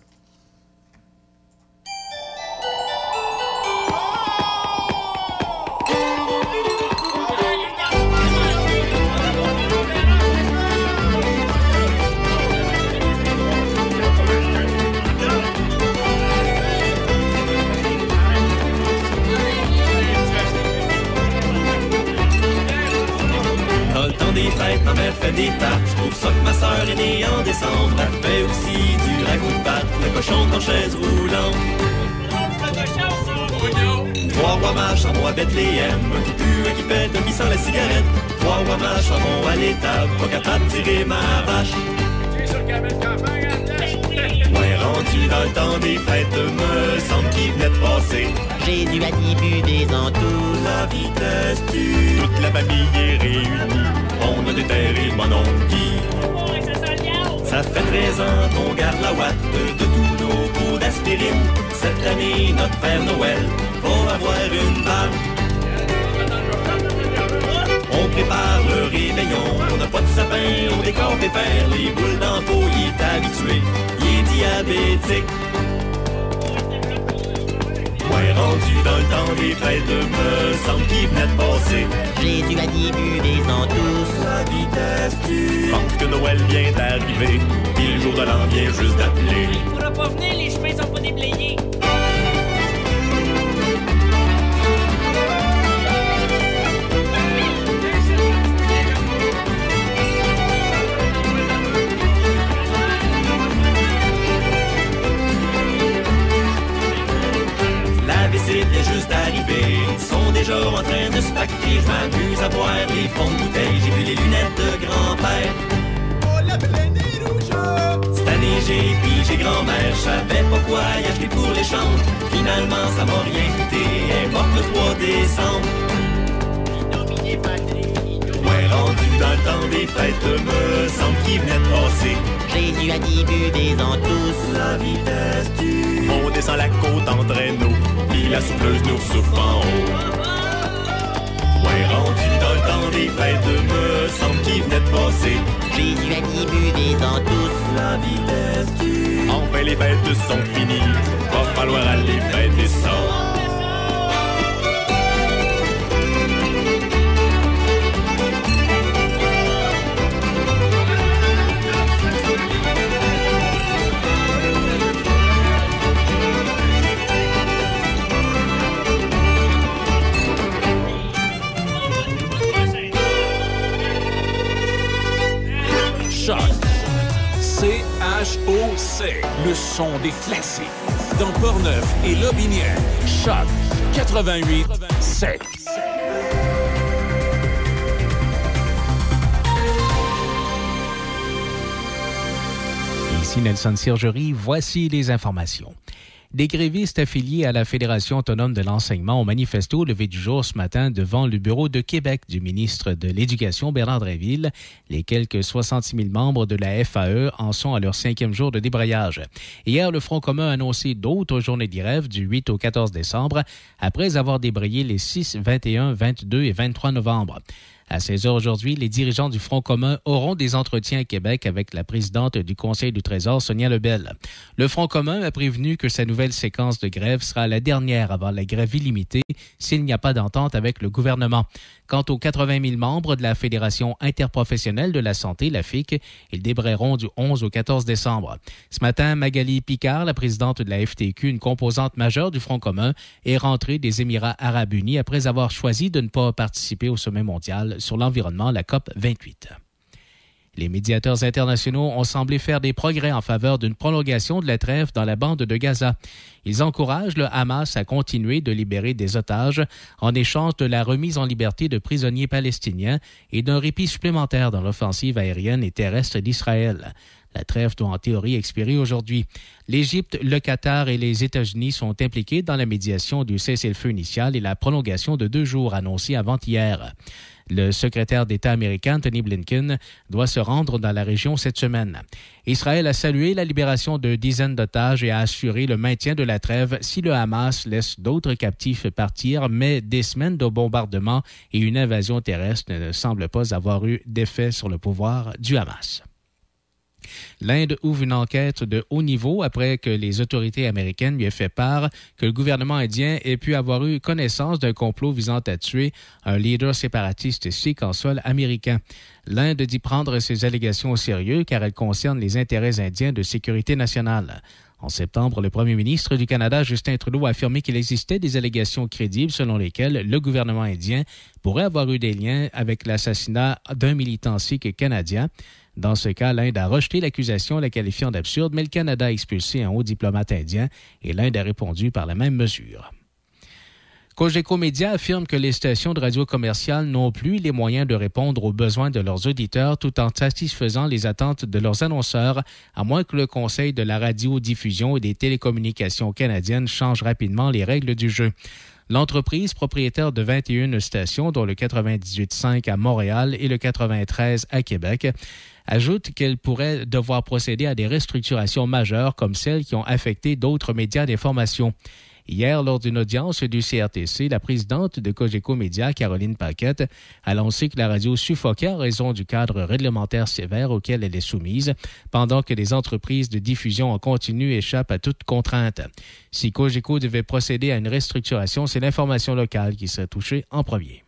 Des. C'est pour ça que ma sœur est née en décembre. Elle fait aussi du ragoût de le cochon en chaise roulante. Trois rois s'en vont à Bethléem. Un qui pue, un qui pète, un qui sent la cigarette. Trois rois mages s'en vont à l'étable. Pas capable de tirer ma vache. Ouais, rendu dans le temps des fêtes, me semble qu'il venait de passer. J'ai du bu des entous. La vitesse. Toute la famille est réunie. On a déterré mon oncle. Ça fait 13 ans qu'on garde la ouate de tous nos pots d'aspirine. Cette année, notre Père Noël va avoir une balle. On prépare le réveillon, on n'a pas de sapin, on décore pépère, les boules pot, il est habitué, il est diabétique. Rendu dans le temps des fêtes, me semble qu'il venait de passer. J'ai du bu des tous. La vitesse tu Pense que Noël vient d'arriver, puis le jour de l'an vient juste d'appeler. Il pourra pas venir, les chemins sont pas déblayés. Arrivé. Ils sont déjà en train de se pacter. Je m'amuse à boire des fonds de bouteille. J'ai vu les lunettes de grand-père. Cette année j'ai pigé grand-mère, je savais pas quoi y acheter pour les chambres. Finalement ça m'a rien coûté, importe le 3 décembre. Ouais, rendu dans le temps des fêtes, me semble qu'il venait de passer. Jésus a dit buvez en tous. La vitesse du... On descend la côte en traîneau, puis la souffleuse nous souffle en haut. Ouais, rendu dans le temps des fêtes, me semble qu'il venait de passer. Jésus a dit buvez en tous. La vitesse du... Enfin les fêtes sont finies, va falloir aller fêter ça. C-H-O-C. Le son des classiques. Dans Portneuf et Lobinière. Choc 88 7. Ici Nelson Sirgerie, voici les informations. Des grévistes affiliés à la Fédération autonome de l'enseignement ont manifesté au lever du jour ce matin devant le bureau de Québec du ministre de l'Éducation Bernard Dréville. Les quelques 66 000 membres de la FAE en sont à leur cinquième jour de débrayage. Hier, le Front commun a annoncé d'autres journées de grève du 8 au 14 décembre après avoir débrayé les 6, 21, 22 et 23 novembre. À 16 heures aujourd'hui, les dirigeants du Front commun auront des entretiens à Québec avec la présidente du Conseil du Trésor, Sonia Lebel. Le Front commun a prévenu que sa nouvelle séquence de grève sera la dernière avant la grève illimitée s'il n'y a pas d'entente avec le gouvernement. Quant aux 80 000 membres de la Fédération interprofessionnelle de la santé, la FIC, ils débrayeront du 11 au 14 décembre. Ce matin, Magali Picard, la présidente de la FTQ, une composante majeure du Front commun, est rentrée des Émirats arabes unis après avoir choisi de ne pas participer au sommet mondial sur l'environnement, la COP 28. Les médiateurs internationaux ont semblé faire des progrès en faveur d'une prolongation de la trêve dans la bande de Gaza. Ils encouragent le Hamas à continuer de libérer des otages en échange de la remise en liberté de prisonniers palestiniens et d'un répit supplémentaire dans l'offensive aérienne et terrestre d'Israël. La trêve doit en théorie expirer aujourd'hui. L'Égypte, le Qatar et les États-Unis sont impliqués dans la médiation du cessez-le-feu initial et la prolongation de deux jours annoncée avant-hier. Le secrétaire d'État américain Tony Blinken doit se rendre dans la région cette semaine. Israël a salué la libération de dizaines d'otages et a assuré le maintien de la trêve si le Hamas laisse d'autres captifs partir, mais des semaines de bombardements et une invasion terrestre ne semblent pas avoir eu d'effet sur le pouvoir du Hamas. L'Inde ouvre une enquête de haut niveau après que les autorités américaines lui aient fait part que le gouvernement indien ait pu avoir eu connaissance d'un complot visant à tuer un leader séparatiste sikh en sol américain. L'Inde dit prendre ces allégations au sérieux car elles concernent les intérêts indiens de sécurité nationale. En septembre, le premier ministre du Canada, Justin Trudeau, a affirmé qu'il existait des allégations crédibles selon lesquelles le gouvernement indien pourrait avoir eu des liens avec l'assassinat d'un militant sikh canadien. Dans ce cas, l'Inde a rejeté l'accusation, la qualifiant d'absurde, mais le Canada a expulsé un haut diplomate indien et l'Inde a répondu par la même mesure. Cogeco Média affirme que les stations de radio commerciales n'ont plus les moyens de répondre aux besoins de leurs auditeurs tout en satisfaisant les attentes de leurs annonceurs, à moins que le Conseil de la radiodiffusion et des télécommunications canadiennes change rapidement les règles du jeu. L'entreprise, propriétaire de 21 stations, dont le 98.5 à Montréal et le 93 à Québec, ajoute qu'elle pourrait devoir procéder à des restructurations majeures comme celles qui ont affecté d'autres médias d'information. Hier, lors d'une audience du CRTC, la présidente de Cogeco Média, Caroline Paquette, a annoncé que la radio suffoquait en raison du cadre réglementaire sévère auquel elle est soumise, pendant que les entreprises de diffusion en continu échappent à toute contrainte. Si Cogeco devait procéder à une restructuration, c'est l'information locale qui serait touchée en premier.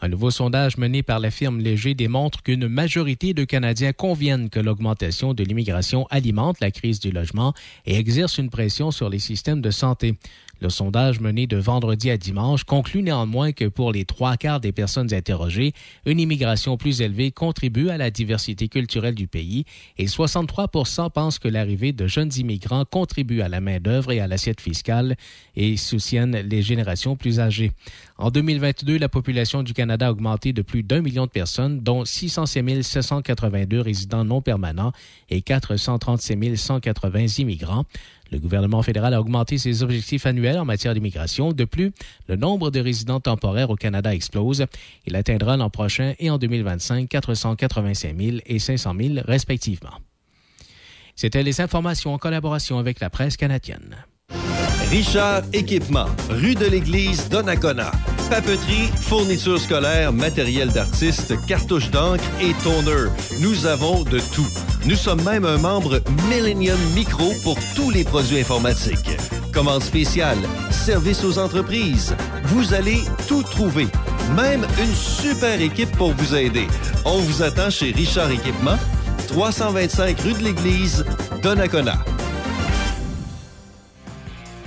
Un nouveau sondage mené par la firme Léger démontre qu'une majorité de Canadiens conviennent que l'augmentation de l'immigration alimente la crise du logement et exerce une pression sur les systèmes de santé. Le sondage mené de vendredi à dimanche conclut néanmoins que pour les trois quarts des personnes interrogées, une immigration plus élevée contribue à la diversité culturelle du pays et 63% pensent que l'arrivée de jeunes immigrants contribue à la main-d'œuvre et à l'assiette fiscale et soutiennent les générations plus âgées. En 2022, la population du Canada a augmenté de plus d'un million de personnes, dont 606 782 résidents non permanents et 436 180 immigrants. Le gouvernement fédéral a augmenté ses objectifs annuels en matière d'immigration. De plus, le nombre de résidents temporaires au Canada explose. Il atteindra l'an prochain et en 2025 485 000 et 500 000 respectivement. C'était les informations en collaboration avec la presse canadienne. Richard Équipement, rue de l'Église, Donnacona. Papeterie, fournitures scolaires, matériel d'artiste, cartouches d'encre et toner. Nous avons de tout. Nous sommes même un membre Millennium Micro pour tous les produits informatiques. Commande spéciale, service aux entreprises. Vous allez tout trouver. Même une super équipe pour vous aider. On vous attend chez Richard Équipement, 325 rue de l'Église, Donnacona.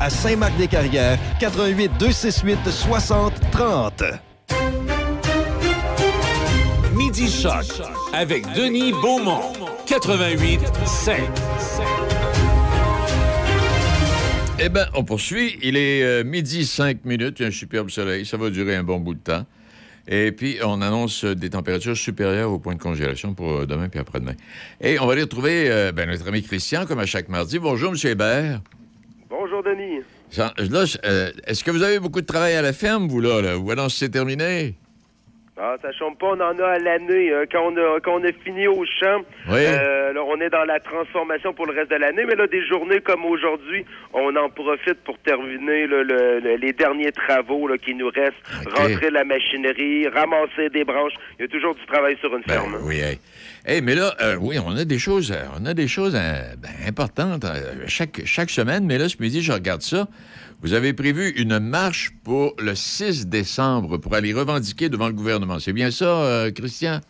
à Saint-Marc-des-Carrières, 88 268 60 30. Midi Choc avec Denis Beaumont. 88 7. Eh bien, on poursuit. Il est euh, midi 5 minutes. Il y a un superbe soleil. Ça va durer un bon bout de temps. Et puis, on annonce des températures supérieures au point de congélation pour euh, demain puis après-demain. Et on va aller retrouver euh, ben, notre ami Christian, comme à chaque mardi. Bonjour, M. Hébert. Bonjour, Denis. Jean- Là, euh, est-ce que vous avez beaucoup de travail à la ferme, vous, là? là? Ou alors c'est terminé? Ah, ça chante pas, on en a à l'année. hein. Quand, on a, quand on a fini au champ, Oui. euh, là, on est dans la transformation pour le reste de l'année. Mais là, des journées comme aujourd'hui, on en profite pour terminer là, le- le- les derniers travaux là, qui nous restent. Rentrer la machinerie, ramasser des branches. Il y a toujours du travail sur une Ben ferme. oui, hey. Hey, mais là, euh, oui, on a des choses, euh, on a des choses euh, ben, importantes chaque, chaque semaine. Mais là, ce midi, je regarde ça. Vous avez prévu une marche pour le 6 décembre pour aller revendiquer devant le gouvernement. C'est bien ça, Christian?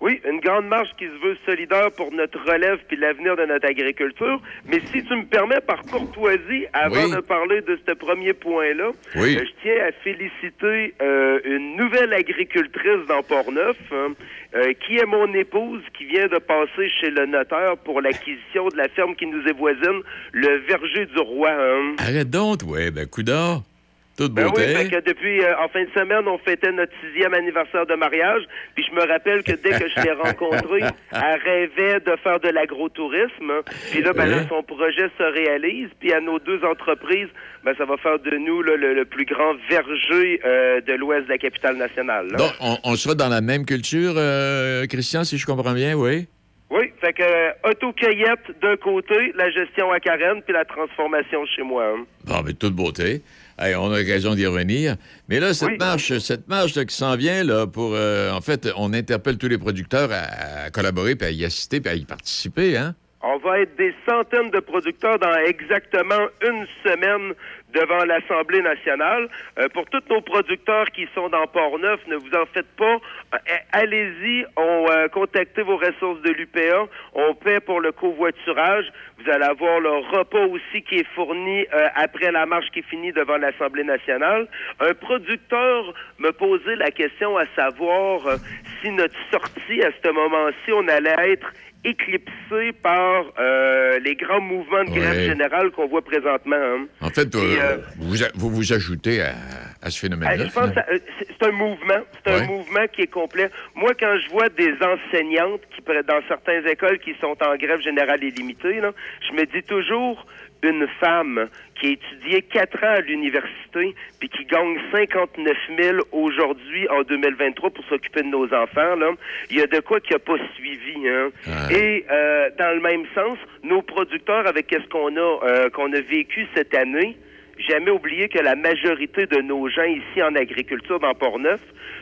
Oui, une grande marche qui se veut solidaire pour notre relève puis l'avenir de notre agriculture. Mais si tu me permets, par courtoisie, avant Oui. de parler de ce premier point-là, Oui. je tiens à féliciter une nouvelle agricultrice dans Port-Neuf, hein, euh, qui est mon épouse, qui vient de passer chez le notaire pour l'acquisition de la ferme qui nous est voisine, le Verger du Roi. hein? Arrête donc, oui, ben, coudard. Toute Ben beauté. oui, fait que depuis, euh, en fin de semaine, on fêtait notre sixième anniversaire de mariage. Puis je me rappelle que dès que je l'ai rencontrée, elle rêvait de faire de l'agrotourisme. Puis là, ben, là, son projet se réalise. Puis à nos deux entreprises, ben, ça va faire de nous là, le, le plus grand verger euh, de l'ouest de la capitale nationale. là. Donc, on, on sera dans la même culture, euh, Christian, si je comprends bien, oui? Oui, fait que euh, autocueillette d'un côté, la gestion à Carène, puis la transformation chez moi. hein. Bon, mais toute beauté. Hey, on a l'occasion d'y revenir. Mais là, cette marche, cette marche là, qui s'en vient, là, pour. euh, en fait, on interpelle tous les producteurs à, à collaborer, puis à y assister, puis à y participer, hein? On va être des centaines de producteurs dans exactement une semaine devant l'Assemblée nationale. Euh, pour tous nos producteurs qui sont dans Port-Neuf, ne vous en faites pas. Euh, Allez-y, on euh, contactez vos ressources de l'UPA. On paie pour le covoiturage. Vous allez avoir le repas aussi qui est fourni euh, après la marche qui finit devant l'Assemblée nationale. Un producteur me posait la question à savoir euh, si notre sortie à ce moment-ci, on allait être éclipsé par euh, les grands mouvements de grève Ouais. générale qu'on voit présentement. hein. En fait, euh, euh, vous, a- vous vous ajoutez à, à ce phénomène-là. je pense c'est un mouvement. C'est un mouvement qui est complet. Moi, quand je vois des enseignantes qui, dans certaines écoles qui sont en grève générale et limitée, là, je me dis toujours une femme qui a étudié quatre ans à l'université puis qui gagne 59 000 aujourd'hui en 2023 pour s'occuper de nos enfants, là, il y a de quoi qui a pas suivi. Hein. Et euh, dans le même sens, nos producteurs, avec ce qu'on a euh, qu'on a vécu cette année, jamais oublier que la majorité de nos gens ici en agriculture dans Port-Neuf,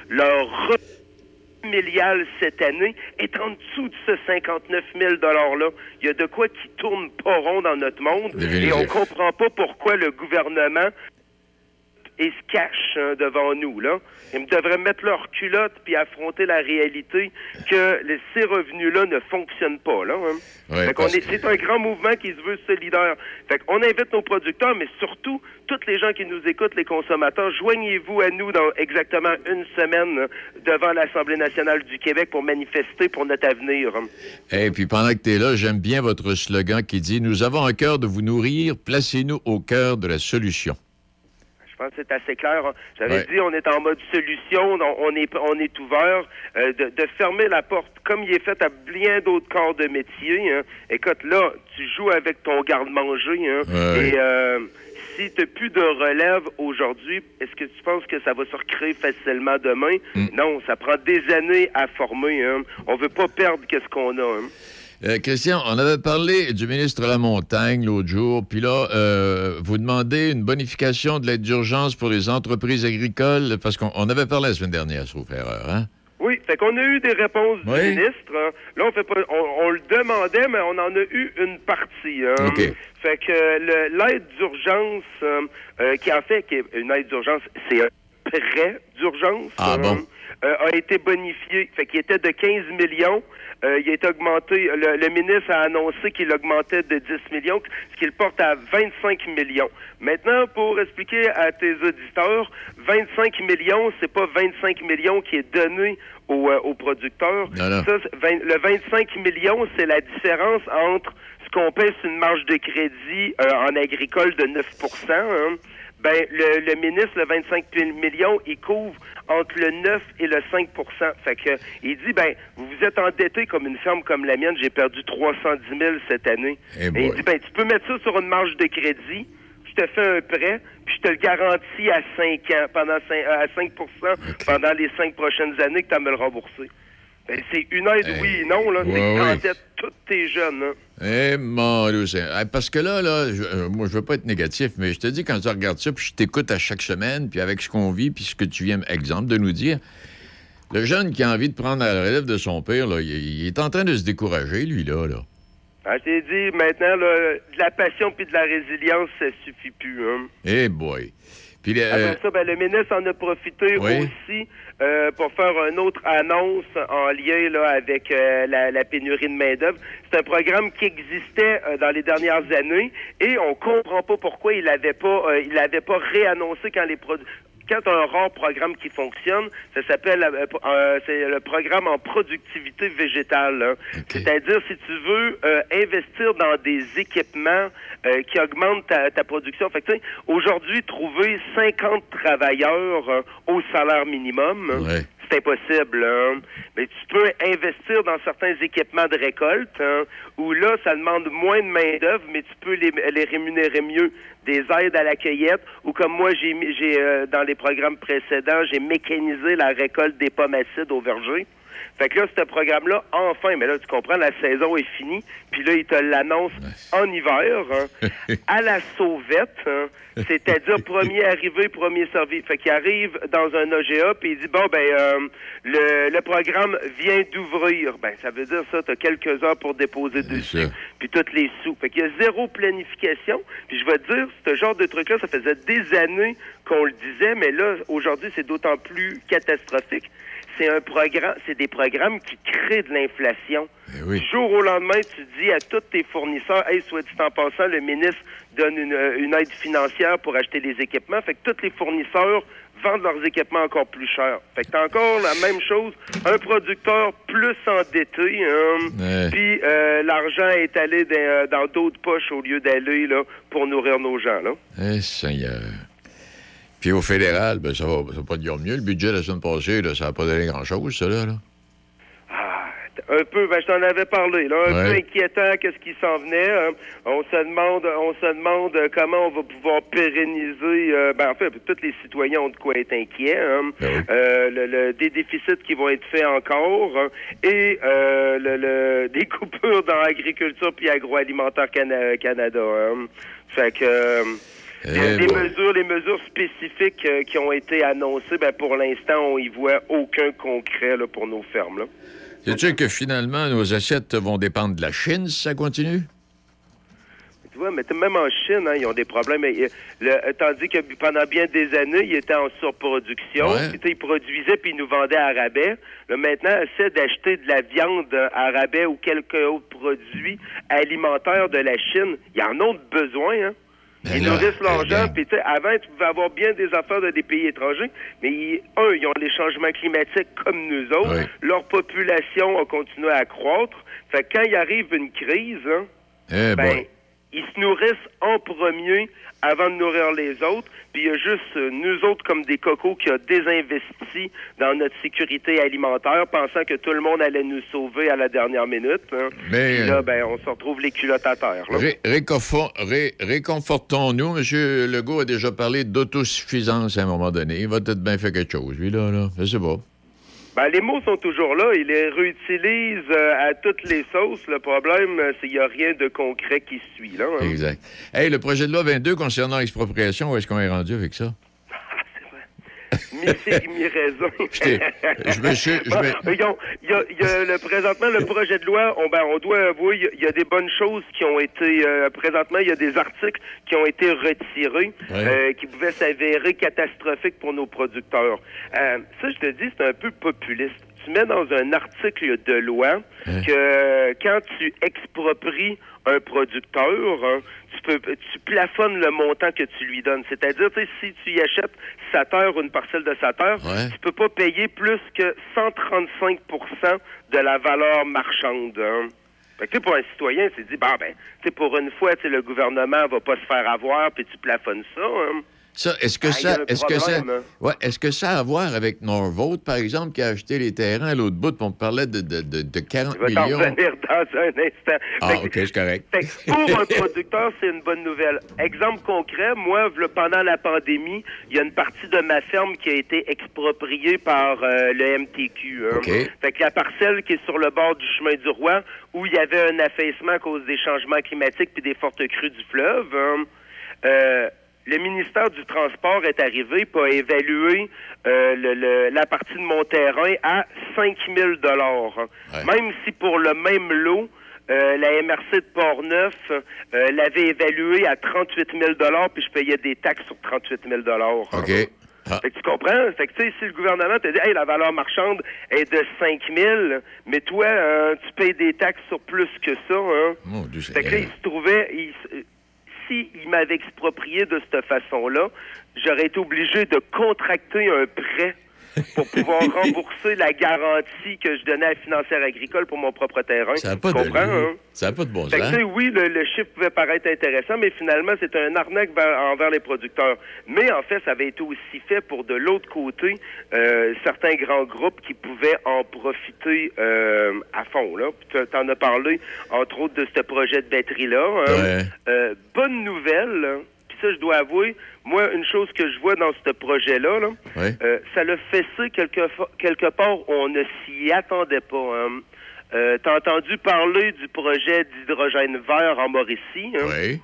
leur familial cette année est en dessous de ce 59 000 $-là. Il y a de quoi qui tourne pas rond dans notre monde et on comprend pas pourquoi le gouvernement et se cache hein, devant nous. Là. Ils devraient mettre leur culotte puis affronter la réalité que les- ces revenus-là ne fonctionnent pas. Là, hein. Ouais, Fait qu'on parce est- c'est un grand mouvement qui se veut solidaire. Fait qu'on invite nos producteurs, mais surtout, toutes les gens qui nous écoutent, les consommateurs, joignez-vous à nous dans exactement une semaine euh, devant l'Assemblée nationale du Québec pour manifester pour notre avenir. hein. Et puis pendant que tu es là, j'aime bien votre slogan qui dit Nous avons un cœur de vous nourrir, placez-nous au cœur de la solution. Pense que c'est assez clair. J'avais Ouais. dit, on est en mode solution, on on est, on est ouvert euh, de, de fermer la porte comme il est fait à bien d'autres corps de métier. hein. Écoute, là, tu joues avec ton garde-manger. hein. Ouais. Et euh, si tu plus de relève aujourd'hui, est-ce que tu penses que ça va se recréer facilement demain? Mm. Non, ça prend des années à former. Hein. On veut pas perdre qu'est-ce qu'on a. hein. Euh, Christian, on avait parlé du ministre Lamontagne l'autre jour, puis là, euh, vous demandez une bonification de l'aide d'urgence pour les entreprises agricoles, parce qu'on on avait parlé la semaine dernière, sauf erreur, hein? Oui, fait qu'on a eu des réponses du ministre. hein. Là, on fait pas, on, on le demandait, mais on en a eu une partie. hein. OK. Fait que l'aide d'urgence, euh, qui en fait, qui est une aide d'urgence, c'est un prêt d'urgence. Ah hein, bon? a été bonifié. Fait qu'il était de 15 millions. Euh, il a été augmenté. Le, le ministre a annoncé qu'il augmentait de 10 millions, ce qui le porte à 25 millions. Maintenant, pour expliquer à tes auditeurs, 25 millions, c'est pas 25 millions qui est donné aux, euh, aux producteurs. Non, non. Ça, c'est 20 le 25 millions, c'est la différence entre ce qu'on paie sur une marge de crédit euh, en agricole de 9 hein. Ben, le, le ministre, le 25 millions, il couvre entre le 9 et le 5% Fait que, il dit, ben, vous vous êtes endetté comme une ferme comme la mienne, j'ai perdu 310 000 cette année. Eh et il dit, ben, tu peux mettre ça sur une marge de crédit, je te fais un prêt, puis je te le garantis à 5 ans, pendant 5, à 5 pendant les 5 prochaines années que tu as me le rembourser. Ben, c'est une aide, oui et non, là. ouais, c'est ouais. quand t'es tous tes jeunes, hein. Eh, mon Dieu, eh, Parce que là, là, je- euh, moi, je veux pas être négatif, mais je te dis, quand tu regardes ça, puis je t'écoute à chaque semaine, puis avec ce qu'on vit, puis ce que tu viens, exemple, de nous dire, le jeune qui a envie de prendre la relève de son père, là, il, il est en train de se décourager, lui, là. là. Ah, je t'ai dit, maintenant, là, de la passion puis de la résilience, ça suffit plus, hein. Eh, boy. Puis, le- euh, Après ça, ben, le ministre en a profité Oui. aussi euh, pour faire une autre annonce en lien là, avec euh, la, la pénurie de main-d'œuvre. C'est un programme qui existait euh, dans les dernières années et on comprend pas pourquoi il l'avait pas euh, il l'avait pas réannoncé quand les quand un rare programme qui fonctionne, ça s'appelle euh, euh, c'est le programme en productivité végétale. hein. C'est-à-dire si tu veux euh, investir dans des équipements euh, qui augmentent ta, ta production. Fait tu aujourd'hui, trouver 50 travailleurs euh, au salaire minimum, c'est impossible. hein. Mais tu peux investir dans certains équipements de récolte, hein, où là, ça demande moins de main-d'œuvre, mais tu peux les, les rémunérer mieux. Des aides à la cueillette, ou comme moi, j'ai j'ai euh, dans les programmes précédents, j'ai mécanisé la récolte des pommes acides au verger. Fait que là, ce programme-là, enfin, mais là, tu comprends, la saison est finie, puis là, il te l'annonce en hiver, hein, à la sauvette, hein, c'est-à-dire premier arrivé, premier servi. Fait qu'il arrive dans un OGA, puis il dit, bon, ben, euh, le, le programme vient d'ouvrir. Ben, ça veut dire ça, tu as quelques heures pour déposer dessus, puis toutes les sous. Fait qu'il y a zéro planification, puis je vais te dire, ce genre de truc-là, ça faisait des années qu'on le disait, mais là, aujourd'hui, c'est d'autant plus catastrophique c'est un programme, c'est des programmes qui créent de l'inflation. Du jour au lendemain, tu dis à tous tes fournisseurs, hey, soit dit en passant, le ministre donne une, euh, une aide financière pour acheter les équipements. Fait que tous les fournisseurs vendent leurs équipements encore plus cher. Fait que t'as encore la même chose, un producteur plus endetté, hein, Ouais. puis euh, l'argent est allé dans euh, dans d'autres poches au lieu d'aller là pour nourrir nos gens là. Eh, Seigneur. Puis au fédéral, ben, ça va, ça va pas dire mieux. Le budget de la semaine passée, là, ça n'a pas donné grand-chose, ça, là. là. Un peu, ben, je t'en avais parlé, là, un Ouais. peu inquiétant qu'est-ce qui s'en venait. hein. On se demande, on se demande euh, comment on va pouvoir pérenniser. euh, ben, en fait, tous les citoyens ont de quoi être inquiets. hein. Euh, le, le- des déficits qui vont être faits encore hein, et euh, le, le- des coupures dans l'agriculture puis agroalimentaire Cana- Canada. hein. Fait que. Euh, Eh les, les boy. mesures, les mesures spécifiques euh, qui ont été annoncées, ben pour l'instant, on y voit aucun concret là, pour nos fermes. Là. Sais-tu que finalement, nos assiettes vont dépendre de la Chine si ça continue? Tu vois, mais même en Chine, hein, ils ont des problèmes. Et, euh, le- tandis que pendant bien des années, ils étaient en surproduction. Ouais. Puis, ils produisaient puis ils nous vendaient à rabais. Là, maintenant, essaie d'acheter de la viande à rabais ou quelques autres produits alimentaires de la Chine. Ils en ont besoin, hein. Ils là, nourrissent ben, l'argent. Puis, tu sais, avant, tu pouvais avoir bien des affaires de des pays étrangers, mais ils- un, ils ont les changements climatiques comme nous autres. Leur population a continué à croître. Fait que quand il arrive une crise, hein, Eh ben. Ils se nourrissent en premier avant de nourrir les autres. Puis il y a juste euh, nous autres comme des cocos qui a désinvesti dans notre sécurité alimentaire, pensant que tout le monde allait nous sauver à la dernière minute. hein. Mais, Puis là, euh, ben, on se retrouve les culottes à terre. là. Ré- réconfort- ré- réconfortons-nous. M. Legault a déjà parlé d'autosuffisance à un moment donné. Il va peut-être bien faire quelque chose, lui, là. là. Je sais pas. Ben, les mots sont toujours là. Il les réutilise euh, à toutes les sauces. Le problème, euh, c'est qu'il n'y a rien de concret qui suit. Là, hein. Exact. Hey, le projet de loi 22 concernant l'expropriation, où est-ce qu'on est rendu avec ça? Mi-raison. J'étais- je me suis- Bon, Il y a, il y a le, présentement, le projet de loi, on, ben, on doit avouer, il y a- il y, a des bonnes choses qui ont été... euh, présentement, il y a des articles qui ont été retirés, euh, qui pouvaient s'avérer catastrophiques pour nos producteurs. Euh, ça, je te dis, c'est un peu populiste. Tu mets dans un article de loi que quand tu expropries un producteur, hein, tu peux tu plafonnes le montant que tu lui donnes. C'est-à-dire, tu sais, si tu y achètes sa terre ou une parcelle de sa terre, tu peux pas payer plus que 135% de la valeur marchande. hein. Fait que, pour un citoyen, c'est dit, bah ben, tu sais, pour une fois, le gouvernement va pas se faire avoir, puis tu plafonnes ça. hein. Ça, est-ce que Ah, ça, est-ce que ça, hein. ouais, est-ce que ça a à voir avec Norvolt, par exemple, qui a acheté les terrains à l'autre bout, on parlait de, de, de, de 40 Je vais millions? revenir dans un instant. Ah, Fait OK, c'est correct. Fait pour un producteur, c'est une bonne nouvelle. Exemple concret, moi, pendant la pandémie, il y a une partie de ma ferme qui a été expropriée par euh, le MTQ. hein. Fait que la parcelle qui est sur le bord du chemin du roi, où il y avait un affaissement à cause des changements climatiques puis des fortes crues du fleuve, hein, euh, le ministère du Transport est arrivé pour évaluer euh, le- le- la partie de mon terrain à 5 000 Même si pour le même lot, euh, la MRC de Portneuf euh, l'avait évalué à 38 000 puis je payais des taxes sur 38 000 OK. Ah. Fait que tu comprends? Fait que, tu sais, si le gouvernement te dit, hey, la valeur marchande est de 5 000, mais toi, euh, tu payes des taxes sur plus que ça, hein? Mon Dieu, Fait que là, il se trouvait, il si il m'avait exproprié de cette façon-là, j'aurais été obligé de contracter un prêt pour pouvoir rembourser la garantie que je donnais à la financière agricole pour mon propre terrain. Ça n'a pas hein? Pas de bon sens. tu sais, oui, le, le chiffre pouvait paraître intéressant, mais finalement, c'est un arnaque vers- envers les producteurs. Mais en fait, ça avait été aussi fait pour de l'autre côté euh, certains grands groupes qui pouvaient en profiter euh, à fond. Tu en as parlé, entre autres, de ce projet de batterie-là. hein. Ouais. Euh, bonne nouvelle. Ça, je dois avouer, moi, une chose que je vois dans ce projet-là, là, Ouais. euh, ça l'a fessé quelque, quelque part où on ne s'y attendait pas. Hein. Euh, T'as entendu parler du projet d'hydrogène vert en Mauricie? Hein? Oui.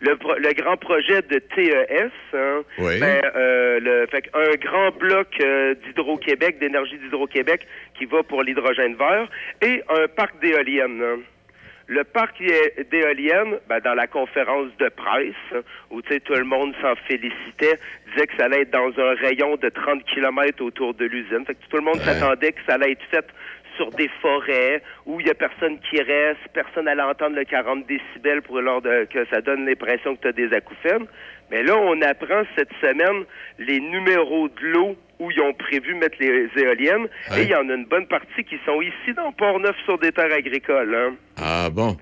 Le, pro- le grand projet de TES, hein? Oui. Ben, euh, le, fait un grand bloc euh, d'Hydro-Québec, d'énergie d'Hydro-Québec qui va pour l'hydrogène vert et un parc d'éoliennes. hein? Le parc d'éoliennes, ben, dans la conférence de presse, hein, où tout le monde s'en félicitait, disait que ça allait être dans un rayon de 30 km autour de l'usine. Fait que tout le monde s'attendait que ça allait être fait sur des forêts où il y a personne qui reste, personne allait entendre le 40 décibels pour lors de, que ça donne l'impression que tu as des acouphènes. Mais là, on apprend cette semaine les numéros de l'eau où ils ont prévu mettre les éoliennes. Et il y en a une bonne partie qui sont ici dans Port-Neuf sur des terres agricoles. hein. Ah bon.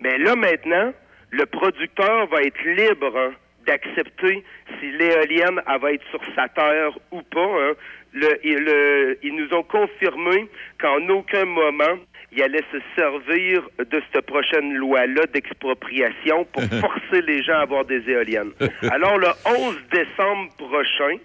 Mais là, maintenant, le producteur va être libre hein, d'accepter si l'éolienne va être sur sa terre ou pas. hein. Le- et le- ils nous ont confirmé qu'en aucun moment il allait se servir de cette prochaine loi-là d'expropriation pour forcer les gens à avoir des éoliennes. Alors le 11 décembre prochain,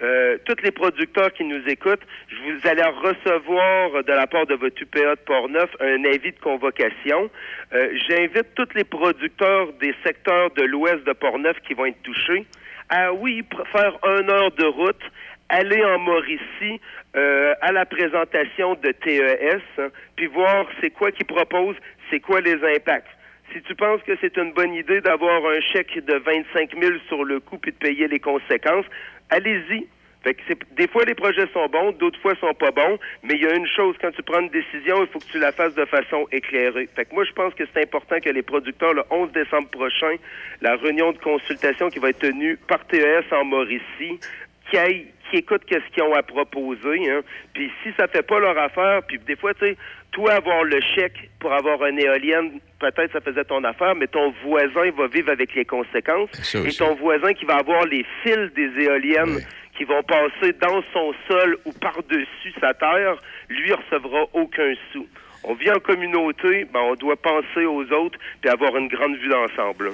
euh, tous les producteurs qui nous écoutent, je vous allez recevoir de la part de votre UPA de Portneuf un avis de convocation. Euh, J'invite tous les producteurs des secteurs de l'ouest de Portneuf qui vont être touchés à, oui, faire une heure de route, aller en Mauricie euh, à la présentation de TES, hein, puis voir c'est quoi qu'ils proposent, c'est quoi les impacts. Si tu penses que c'est une bonne idée d'avoir un chèque de 25 000 sur le coup puis de payer les conséquences, allez-y. Fait que des fois, les projets sont bons, d'autres fois, sont pas bons, mais il y a une chose, quand tu prends une décision, il faut que tu la fasses de façon éclairée. Fait que moi, je pense que c'est important que les producteurs, le 11 décembre prochain, la réunion de consultation qui va être tenue par TES en Mauricie, qui écoutent qu'est-ce qu'ils ont à proposer. Hein. Puis si ça fait pas leur affaire, puis des fois, tu sais, toi avoir le chèque pour avoir une éolienne, peut-être ça faisait ton affaire, mais ton voisin va vivre avec les conséquences. ça Et ton voisin qui va avoir les fils des éoliennes qui vont passer dans son sol ou par-dessus sa terre, lui recevra aucun sou. On vit en communauté, ben on doit penser aux autres puis avoir une grande vue d'ensemble.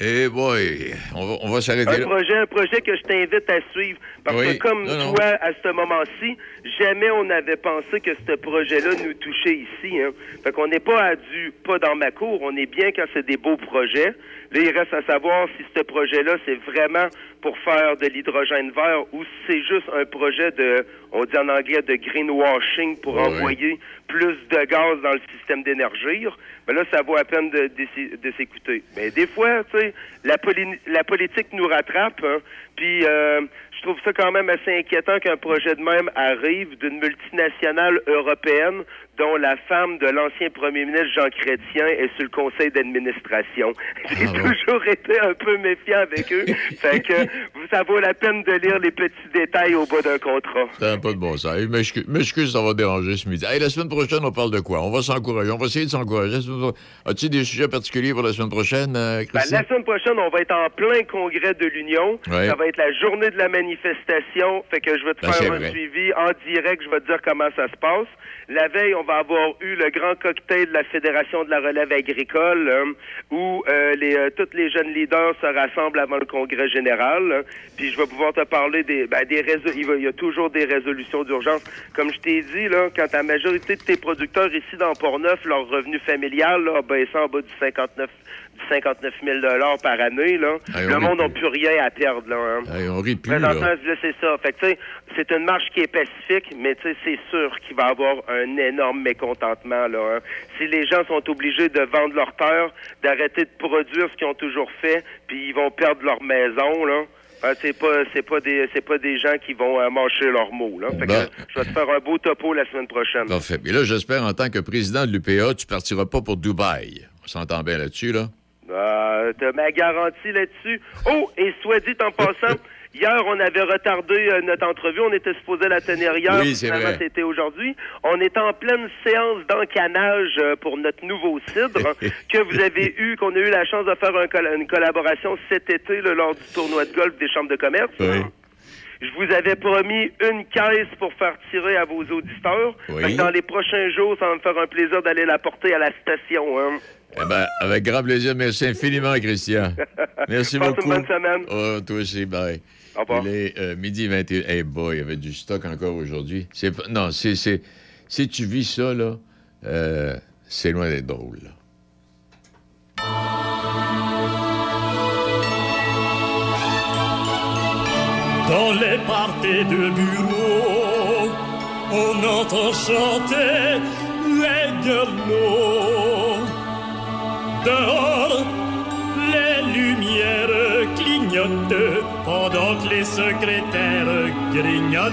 Eh boy, on va, on va s'arrêter Un là. projet, un projet que je t'invite à suivre. Parce Oui. que comme Non, non. toi, à ce moment-ci, jamais on n'avait pensé que ce projet-là nous touchait ici. Hein. Fait qu'on n'est pas à du pas dans ma cour, on est bien quand c'est des beaux projets. Là, il reste à savoir si ce projet-là, c'est vraiment pour faire de l'hydrogène vert ou si c'est juste un projet de, on dit en anglais, de greenwashing pour Ouais, ouais. envoyer plus de gaz dans le système d'énergie. Mais là, ça vaut à peine de, de, de s'écouter. Mais des fois, tu sais, la, la politique nous rattrape. hein. Puis, euh, trouve ça quand même assez inquiétant qu'un projet de même arrive d'une multinationale européenne dont la femme de l'ancien premier ministre Jean Chrétien est sur le conseil d'administration. J'ai toujours été un peu méfiant avec eux. fait que ça vaut la peine de lire les petits détails au bas d'un contrat. Ça n'a pas de bon sens. M'excuse, ça va déranger ce midi. Hey, la semaine prochaine, on parle de quoi? On va s'encourager. On va essayer de s'encourager. As-tu des sujets particuliers pour la semaine prochaine, euh, Ben, la semaine prochaine, on va être en plein congrès de l'Union. Ouais. Ça va être la journée de la manifestation. Fait que je vais te Ben, c'est faire un vrai. suivi en direct. Je vais te dire comment ça se passe. La veille, on va avoir eu le grand cocktail de la Fédération de la relève agricole euh, où euh, les, euh, tous les jeunes leaders se rassemblent avant le congrès général. Puis je vais pouvoir te parler des, ben, des il, y a toujours des résolutions d'urgence. Comme je t'ai dit, là, quand la majorité de tes producteurs ici dans Port-Neuf, leur revenu familial là, a baissé en bas du 59 du 59 000 par année, là, Hey, le monde n'a plus. rien à perdre. Là, hein. Hey, on rit plus, Présentement, là. là, c'est ça. Fait que, c'est une marche qui est pacifique, mais c'est sûr qu'il va y avoir un énorme mécontentement. Là, hein. Si les gens sont obligés de vendre leur terre, d'arrêter de produire ce qu'ils ont toujours fait, puis ils vont perdre leur maison, là. hein, c'est pas c'est pas des c'est pas des gens qui vont euh, mâcher leurs mots là. Fait que, Bon. je vais te faire un beau topo la semaine prochaine. Parfait. Et là, j'espère, en tant que président de l'UPA, tu partiras pas pour Dubaï. On s'entend bien là-dessus, là? Euh, T'as ma garantie là-dessus. Oh, et soit dit en passant, hier, on avait retardé euh, notre entrevue. On était supposé la tenir hier. Oui, c'est Finalement, vrai. c'était aujourd'hui. On est en pleine séance d'encanage euh, pour notre nouveau cidre que vous avez eu, qu'on a eu la chance de faire un une collaboration cet été là, lors du tournoi de golf des chambres de commerce. Je vous avais promis une caisse pour faire tirer à vos auditeurs. Oui. Dans les prochains jours, ça va me faire un plaisir d'aller la porter à la station. Hein. Eh ben, avec grand plaisir. Merci infiniment, Christian. Merci Passe beaucoup. une bonne semaine. Oh, toi aussi, bye. Au revoir. Il est euh, midi 21. Hey boy, il y avait du stock encore aujourd'hui. Non, c'est. Si tu vis ça, là, euh, c'est loin d'être drôle, là. Dans les parties de bureau, on entend chanter les gueulots. Dehors, les lumières clignotent pendant que les secrétaires grignotent.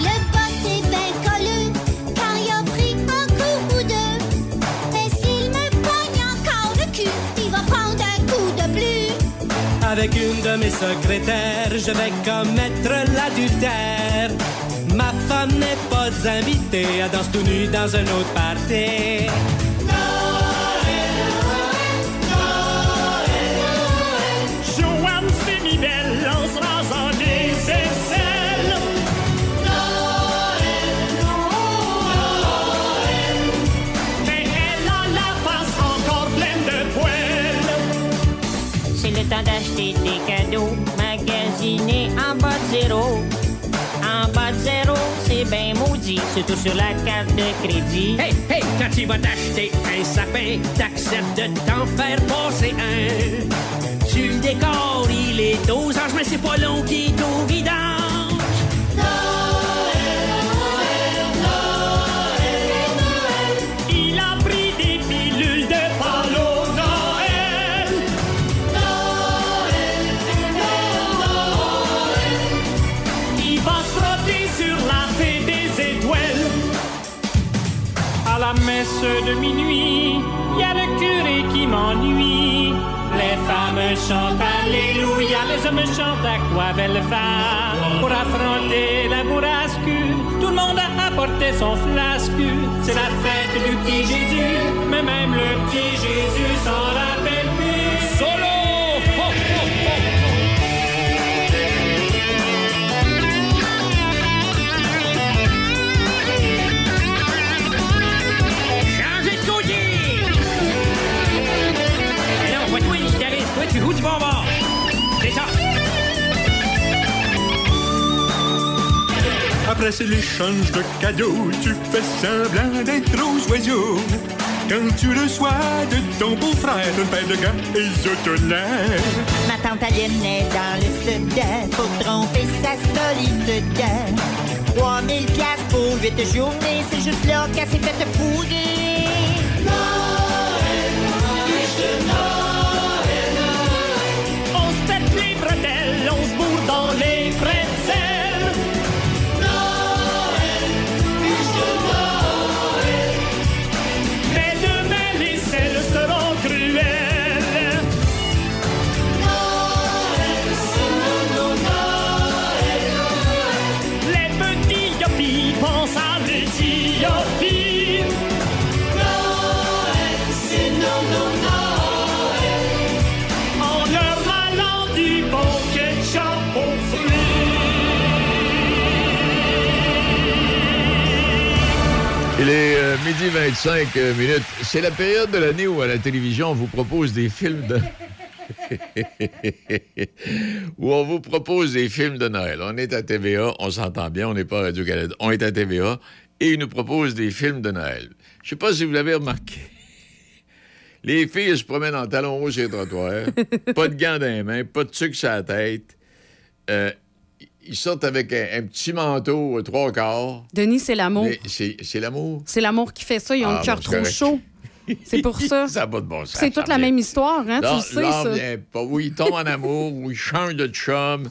Le boss est bien colleux quand il a pris un coup ou deux. Mais s'il me pogne encore le cul, il va prendre un coup de plus. Avec une de mes secrétaires, je vais commettre l'adultère. Ma femme n'est pas invitée à danser tout nu dans un autre parter. Noël, Noël, sera sans c'est mi-belle, lance-ras-en Mais elle a la face encore pleine de poils. C'est le temps d'acheter des cadeaux, magasiner en bas de zéro bien maudit, surtout sur la carte de crédit. Hey, hey, quand tu vas t'acheter un sapin, t'acceptes de t'en faire passer un. Tu le décores, il est anges, mais c'est pas long qui est de minuit, il y a le curé qui m'ennuie. Les femmes chantent Alléluia, les hommes chantent à quoi belle femme. Pour affronter la bourrasque, tout le monde a apporté son flasque. C'est la fête du petit Jésus, mais même le petit Jésus s'en rappelle plus. Du bonbon. C'est ça. Après c'est l'échange de cadeaux, tu fais semblant d'être aux oiseaux. Quand tu reçois de ton beau-frère une paire de gants ésotonnants. Ma tante Aline est dans le Soudan pour tromper sa solitude. 3000 piastres pour 8 journées, c'est juste là qu'elle s'est faite fourrer. Dans les. Midi 25 euh, minutes. C'est la période de l'année où à la télévision, on vous propose des films de... où on vous propose des films de Noël. On est à TVA, on s'entend bien, on n'est pas à Radio-Canada. On est à TVA et ils nous proposent des films de Noël. Je sais pas si vous l'avez remarqué. Les filles se promènent en talons hauts sur les trottoirs, pas de gants dans les mains, pas de sucre sur la tête. Euh, ils sortent avec un, un petit manteau aux trois quarts. Denis, c'est l'amour. Mais C'est c'est l'amour. C'est l'amour qui fait ça. Ils ont Ah, le cœur bon, c'est trop correct. chaud. C'est pour ça. Ça n'a pas de bon sens. C'est toute la même histoire, hein? Tu le sais, ça. pas. Oui, ils tombent en amour, ou ils changent de chum.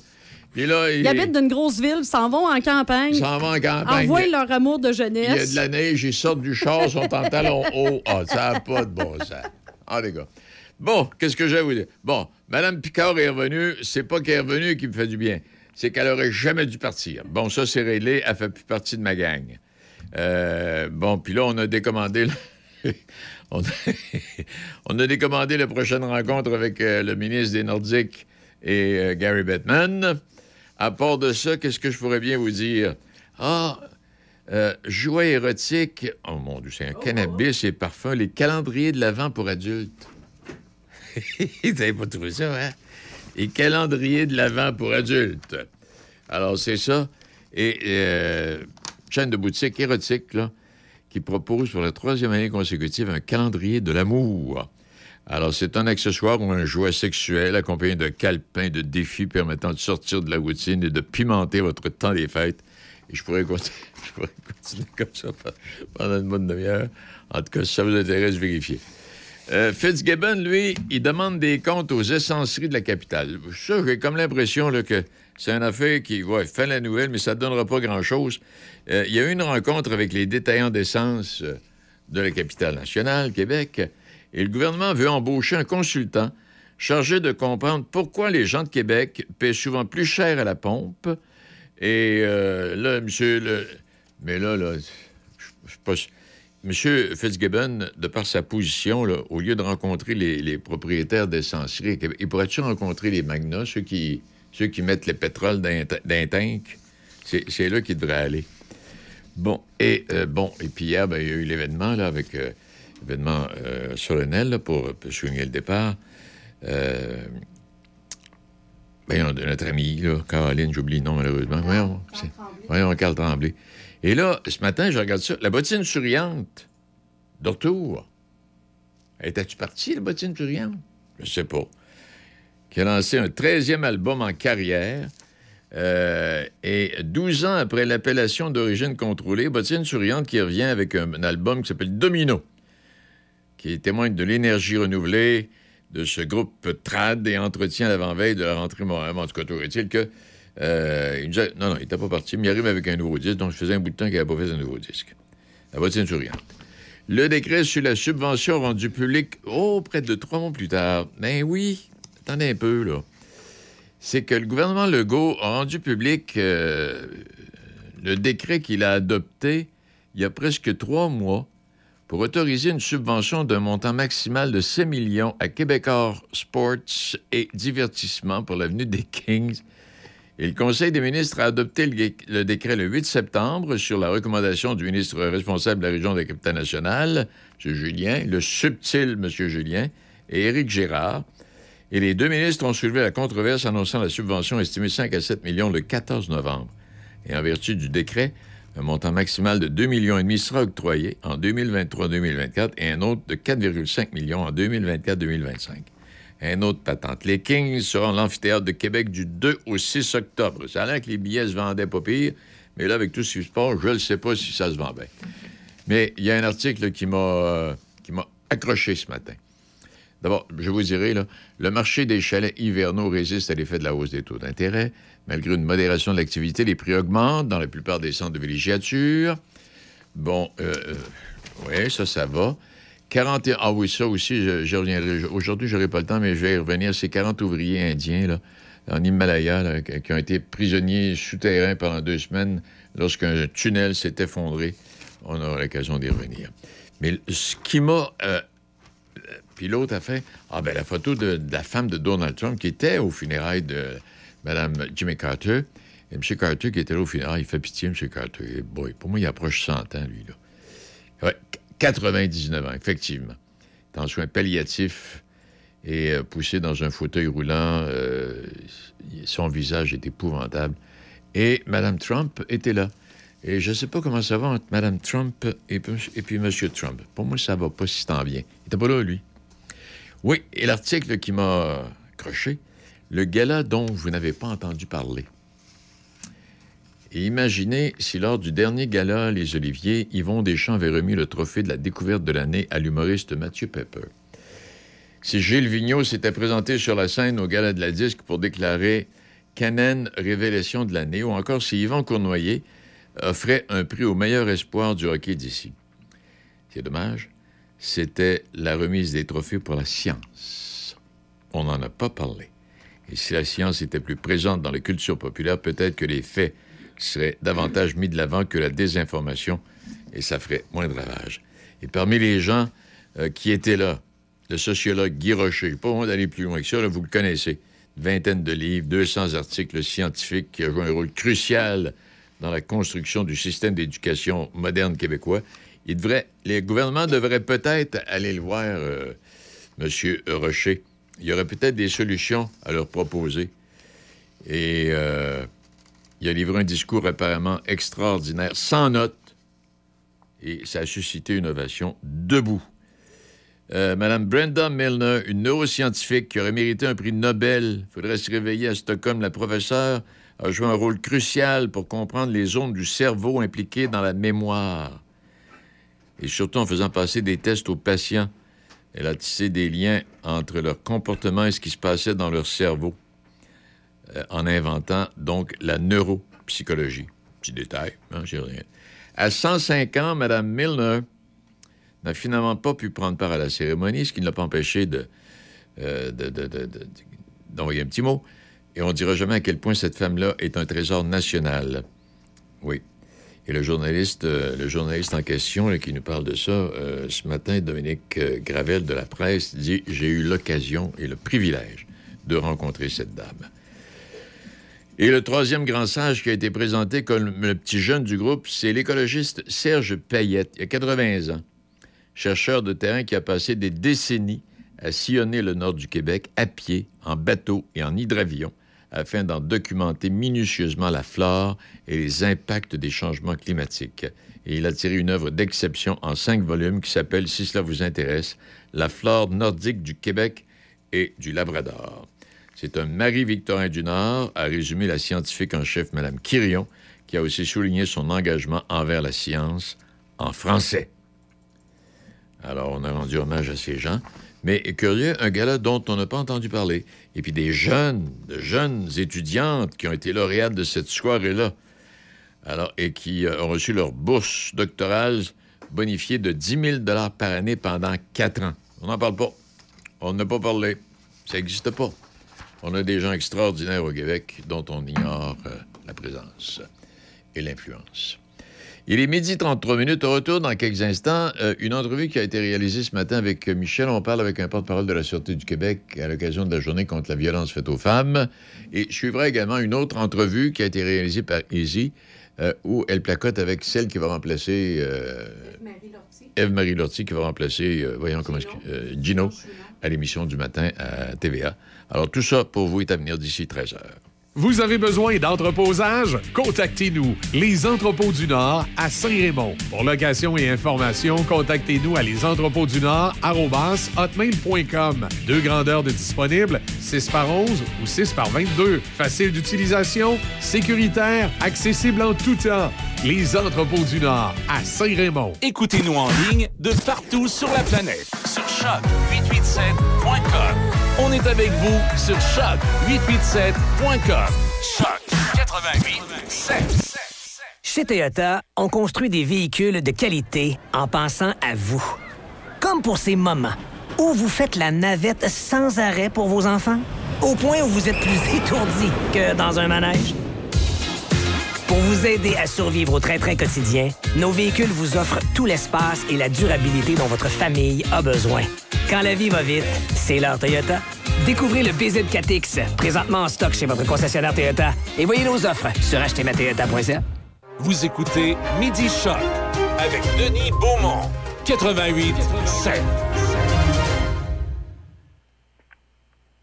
Puis là, Ils habitent d'une grosse ville, ils s'en vont en campagne. Ils s'en vont en campagne. Envoient leur amour de Il y a jeunesse. de la neige, ils sortent du char, sont en talons hauts. Ah, ça n'a pas de bon sens. Ah, les gars. Bon, qu'est-ce que j'ai à vous dire? Bon, Mme Picard est revenue. C'est pas qu'elle est revenue qui me fait du bien. C'est qu'elle aurait jamais dû partir. Bon, ça, c'est réglé. Elle fait plus partie de ma gang. Euh, bon, puis là, on a décommandé... le- on, a... on a décommandé la prochaine rencontre avec euh, le ministre des Nordiques et euh, Gary Bettman. À part de ça, qu'est-ce que je pourrais bien vous dire? Ah, jouets érotiques. Oh mon Dieu, c'est un cannabis et parfum. Les calendriers de l'Avent pour adultes. Vous n'avez pas trouvé ça, hein? Les calendriers de l'Avent pour adultes. Alors, c'est ça. Et euh, chaîne de boutique érotique, là, qui propose pour la troisième année consécutive un calendrier de l'amour. Alors, c'est un accessoire ou un jouet sexuel accompagné de calepins, de défis permettant de sortir de la routine et de pimenter votre temps des fêtes. Et je pourrais, continuer, je pourrais continuer comme ça pe- pendant une bonne demi-heure. En tout cas, si ça vous intéresse, vérifiez. Euh, Fitzgibbon, lui, il demande des comptes aux essenceries de la capitale. Ça, j'ai comme l'impression que c'est une affaire qui ouais, fait la nouvelle, mais ça ne donnera pas grand-chose. Euh, il y a eu une rencontre avec les détaillants d'essence euh, de la capitale nationale, Québec, et le gouvernement veut embaucher un consultant chargé de comprendre pourquoi les gens de Québec paient souvent plus cher à la pompe. Et euh, là, monsieur, le... mais là, là, je sais pas... si- Monsieur Fitzgibbon, de par sa position, au lieu de rencontrer les, les propriétaires d'essenceries, il pourrait-tu rencontrer les magnats, ceux qui, mettent le pétrole dans un tank? C'est là qu'il devrait aller. Bon, et euh, bon, et puis hier, ben, il y a eu l'événement avec euh, euh, solennel pour, souligner le départ. Ben, notre amie, là, Caroline, j'oublie le nom malheureusement. Voyons, voyons, Carl Tremblay. Et là, ce matin, je regarde ça. La bottine souriante, de retour. Étais-tu parti, la bottine souriante? Je sais pas. Qui a lancé un 13e album en carrière. euh, et 12 ans après l'appellation d'origine contrôlée, Bottine Souriante qui revient avec un, album qui s'appelle Domino, qui témoigne de l'énergie renouvelée de ce groupe trad et entretient l'avant-veille de la rentrée Montréal. En tout cas, est-il que. Euh, il nous a- non, non, il n'était pas parti, mais il arrive avec un nouveau disque, donc je faisais un bout de temps qu'il n'avait pas fait un nouveau disque. La bottine souriante. Le décret sur la subvention rendu public, oh, près de trois mois plus tard. Ben oui, attendez un peu, là. C'est que le gouvernement Legault a rendu public euh, le décret qu'il a adopté il y a presque trois mois pour autoriser une subvention d'un montant maximal de 6 millions à Québecor Sports et Divertissement pour l'avenue des Kings. Et le Conseil des ministres a adopté le, décret le 8 septembre sur la recommandation du ministre responsable de la région de la capitale nationale, M. Julien, le subtil M. Julien, et Éric Gérard. Et les deux ministres ont soulevé la controverse annonçant la subvention estimée 5 à 7 millions le 14 novembre. Et en vertu du décret, un montant maximal de 2,5 millions et demi sera octroyé en 2023-2024 et un autre de 4,5 millions en 2024-2025. Un autre patente. Les Kings seront l'amphithéâtre de Québec du 2 au 6 octobre. Ça a l'air que les billets se vendaient pas pire, mais là, avec tout ce qui se passe, je ne sais pas si ça se vend bien. Mais il y a un article qui m'a euh, qui m'a accroché ce matin. D'abord, je vous dirai, là, le marché des chalets hivernaux résiste à l'effet de la hausse des taux d'intérêt. Malgré une modération de l'activité, les prix augmentent dans la plupart des centres de villégiature. Bon, euh, euh, oui, ça, ça va. 41... Ah oui, ça aussi, je, reviendrai. Aujourd'hui, je n'aurai pas le temps, mais je vais y revenir. C'est 40 ouvriers indiens, là, en Himalaya, là, qui ont été prisonniers souterrains pendant deux semaines lorsqu'un tunnel s'est effondré. On aura l'occasion d'y revenir. Mais ce qui m'a... euh, puis l'autre a fait ah ben la photo de, la femme de Donald Trump qui était aux funérailles de Mme Jimmy Carter. Et M. Carter qui était là aux funérailles, il fait pitié, M. Carter. Pour moi, il approche 100 ans, lui. Là. Ouais, 99 ans, effectivement. En soins palliatifs et euh, poussé dans un fauteuil roulant. euh, son visage est épouvantable. Et Mme Trump était là. Et je ne sais pas comment ça va entre Mme Trump et, puis- M. Trump. Pour moi, ça va pas si tant bien. Il n'était pas là, lui. Oui, et l'article qui m'a accroché, le gala dont vous n'avez pas entendu parler. Et imaginez si lors du dernier gala Les Oliviers, Yvon Deschamps avait remis le trophée de la découverte de l'année à l'humoriste Mathieu Pepper. Si Gilles Vigneault s'était présenté sur la scène au gala de la disque pour déclarer Canen révélation de l'année, ou encore si Yvan Cournoyer offrait un prix au meilleur espoir du hockey d'ici. C'est dommage, c'était la remise des trophées pour la science. On n'en a pas parlé. Et si la science était plus présente dans la culture populaire, peut-être que les faits seraient davantage mis de l'avant que la désinformation, et ça ferait moins de ravages. Et parmi les gens euh, qui étaient là, le sociologue Guy Rocher, pas besoin d'aller plus loin que ça, vous le connaissez, une vingtaine de livres, 200 articles scientifiques qui a joué un rôle crucial dans la construction du système d'éducation moderne québécois. Il devrait, les gouvernements devraient peut-être aller le voir, euh, M. Rocher. Il y aurait peut-être des solutions à leur proposer. Et euh, il a livré un discours apparemment extraordinaire, sans notes, et ça a suscité une ovation debout. Euh, Madame Brenda Milner, une neuroscientifique qui aurait mérité un prix Nobel, faudrait se réveiller à Stockholm. La professeure a joué un rôle crucial pour comprendre les zones du cerveau impliquées dans la mémoire. Et surtout en faisant passer des tests aux patients. Elle a tissé des liens entre leur comportement et ce qui se passait dans leur cerveau, euh, en inventant donc la neuropsychologie. Petit détail, hein, rien. À 105 ans, Mme Milner n'a finalement pas pu prendre part à la cérémonie, ce qui ne l'a pas empêché de, euh, de- de- de- de- d'envoyer un petit mot. Et on ne dira jamais à quel point cette femme-là est un trésor national. Oui. Et le journaliste, euh, le journaliste en question qui nous parle de ça, ce matin, Dominique Gravel de la presse, dit J'ai eu l'occasion et le privilège de rencontrer cette dame. Et le troisième grand sage qui a été présenté comme le petit jeune du groupe, c'est l'écologiste Serge Payette, il a 80 ans, chercheur de terrain qui a passé des décennies à sillonner le nord du Québec à pied, en bateau et en hydravion, afin d'en documenter minutieusement la flore et les impacts des changements climatiques. Et il a tiré une œuvre d'exception en cinq volumes qui s'appelle, si cela vous intéresse, La flore nordique du Québec et du Labrador. C'est un Marie-Victorin du Nord, a résumé la scientifique en chef, Mme Quirion, qui a aussi souligné son engagement envers la science en français. Alors, on a rendu hommage à ces gens. Mais curieux, un gala dont on n'a pas entendu parler. Et puis des jeunes, de jeunes étudiantes qui ont été lauréates de cette soirée-là. Et qui euh, ont reçu leur bourse doctorale bonifiée de 10 000 par année pendant quatre ans. On n'en parle pas. On n'a pas parlé. Ça n'existe pas. On a des gens extraordinaires au Québec dont on ignore euh, la présence et l'influence. Il est midi 33 minutes. Au retour, dans quelques instants, euh, une entrevue qui a été réalisée ce matin avec euh, Michel. On parle avec un porte-parole de la Sûreté du Québec à l'occasion de la journée contre la violence faite aux femmes. Et suivra également une autre entrevue qui a été réalisée par Easy, où elle placote avec celle qui va remplacer... Eve-Marie Lortie qui va remplacer, euh, voyons comment est-ce que- euh, Gino à l'émission du matin à TVA. Alors tout ça pour vous est à venir d'ici 13 heures. Vous avez besoin d'entreposage? Contactez-nous, Les Entrepôts du Nord à Saint-Raymond. Pour location et information, contactez-nous à lesentrepôtsdunord@hotmail.com. Deux grandeurs de disponibles, 6 par 11 ou 6 par 22. Facile d'utilisation, sécuritaire, accessible en tout temps. Les Entrepôts du Nord à Saint-Raymond. Écoutez-nous en ligne de partout sur la planète. Sur choc887.com. On est avec vous sur choc887.com. Choc 88.7. Chez Toyota, on construit des véhicules de qualité en pensant à vous. Comme pour ces moments où vous faites la navette sans arrêt pour vos enfants, au point où vous êtes plus étourdi que dans un manège. Pour vous aider à survivre au train-train quotidien, nos véhicules vous offrent tout l'espace et la durabilité dont votre famille a besoin. Quand la vie va vite, c'est l'heure Toyota. Découvrez le BZ4X, présentement en stock chez votre concessionnaire Toyota, et voyez nos offres sur achetezmatoyota.ca. Vous écoutez Midi Choc avec Denis Beaumont. 88 7.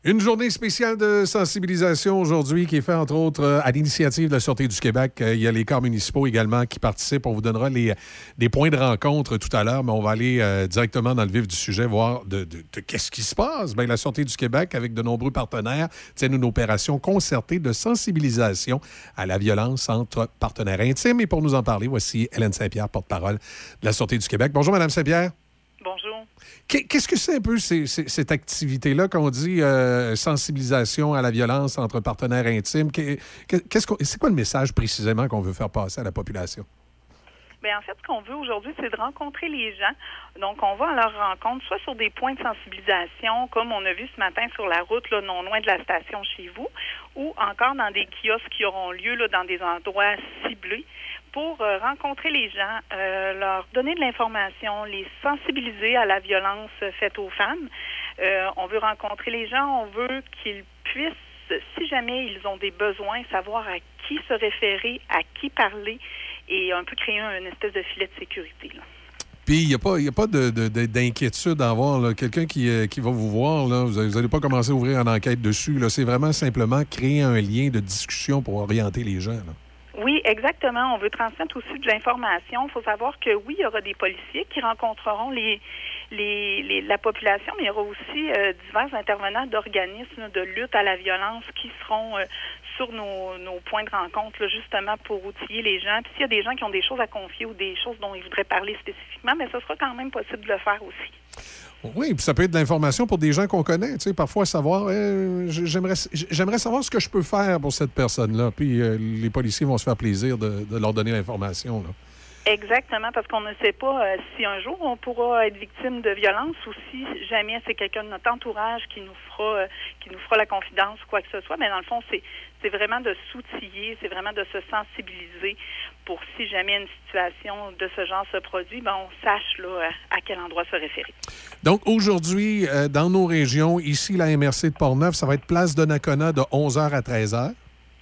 Une journée spéciale de sensibilisation aujourd'hui qui est faite, entre autres, euh, à l'initiative de la Sûreté du Québec. Euh, Il y a les corps municipaux également qui participent. On vous donnera les, des points de rencontre tout à l'heure, mais on va aller euh, directement dans le vif du sujet, voir de, qu'est-ce qui se passe. Bien, la Sûreté du Québec, avec de nombreux partenaires, tiennent une opération concertée de sensibilisation à la violence entre partenaires intimes. Et pour nous en parler, voici Hélène Saint-Pierre, porte-parole de la Sûreté du Québec. Bonjour, Madame Saint-Pierre. Qu'est-ce que c'est un peu cette activité-là qu'on dit euh, sensibilisation à la violence entre partenaires intimes? Qu'est- Qu'est-ce c'est quoi le message précisément qu'on veut faire passer à la population? Bien, en fait, ce qu'on veut aujourd'hui, c'est de rencontrer les gens. Donc, on va à leur rencontre, soit sur des points de sensibilisation, comme on a vu ce matin sur la route, non loin de la station chez vous, ou encore dans des kiosques qui auront lieu dans des endroits ciblés pour euh, rencontrer les gens, euh, leur donner de l'information, les sensibiliser à la violence faite aux femmes. Euh, on veut rencontrer les gens, on veut qu'ils puissent, si jamais ils ont des besoins, savoir à qui se référer, à qui parler et un peu créer un, une espèce de filet de sécurité. Puis, il n'y a pas, pas de- de- de- d'inquiétude à avoir. Quelqu'un qui, va vous voir, vous n'allez pas commencer à ouvrir une enquête dessus. C'est vraiment simplement créer un lien de discussion pour orienter les gens. Oui, exactement. On veut transmettre aussi de l'information. Il faut savoir que oui, il y aura des policiers qui rencontreront les, les, les- la population, mais il y aura aussi euh, divers intervenants d'organismes de lutte à la violence qui seront euh, sur nos, points de rencontre, justement pour outiller les gens. Puis s'il y a des gens qui ont des choses à confier ou des choses dont ils voudraient parler spécifiquement, mais ce sera quand même possible de le faire aussi. Oui, puis ça peut être de l'information pour des gens qu'on connaît. Tu sais, parfois, savoir, euh, j'aimerais, j'aimerais savoir ce que je peux faire pour cette personne-là. Puis euh, les policiers vont se faire plaisir de, leur donner l'information. Exactement, parce qu'on ne sait pas euh, si un jour on pourra être victime de violence ou si jamais c'est quelqu'un de notre entourage qui nous fera qui nous fera la confidence quoi que ce soit. Mais dans le fond, c'est vraiment de s'outiller, c'est vraiment de se sensibiliser pour si jamais une situation de ce genre se produit, ben on sache là à quel endroit se référer. Donc, aujourd'hui, euh, dans nos régions, ici, la MRC de Portneuf, ça va être place de Nakona de 11h à 13h.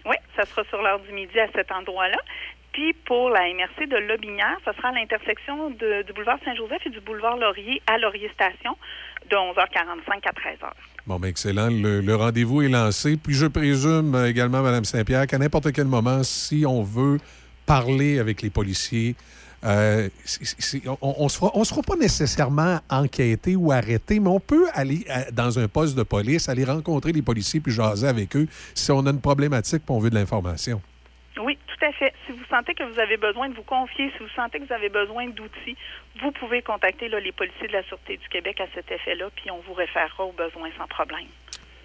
Oui, ça sera sur l'heure du midi à cet endroit-là. Puis pour la MRC de Lobinière, ce sera à l'intersection du boulevard Saint-Joseph et du boulevard Laurier à Laurier Station de 11h45 à 13h. Bon, ben excellent. Le, le rendez-vous est lancé. Puis je présume euh, également, Mme Saint-Pierre, qu'à n'importe quel moment, si on veut parler avec les policiers, euh, on ne se, fera- on se fera pas nécessairement enquêter ou arrêter, mais on peut aller à- dans un poste de police, aller rencontrer les policiers puis jaser avec eux si on a une problématique et on veut de l'information. Oui, tout à fait. Si vous sentez que vous avez besoin de vous confier, si vous sentez que vous avez besoin d'outils, vous pouvez contacter là, les policiers de la Sûreté du Québec à cet effet-là, puis on vous référera aux besoins sans problème.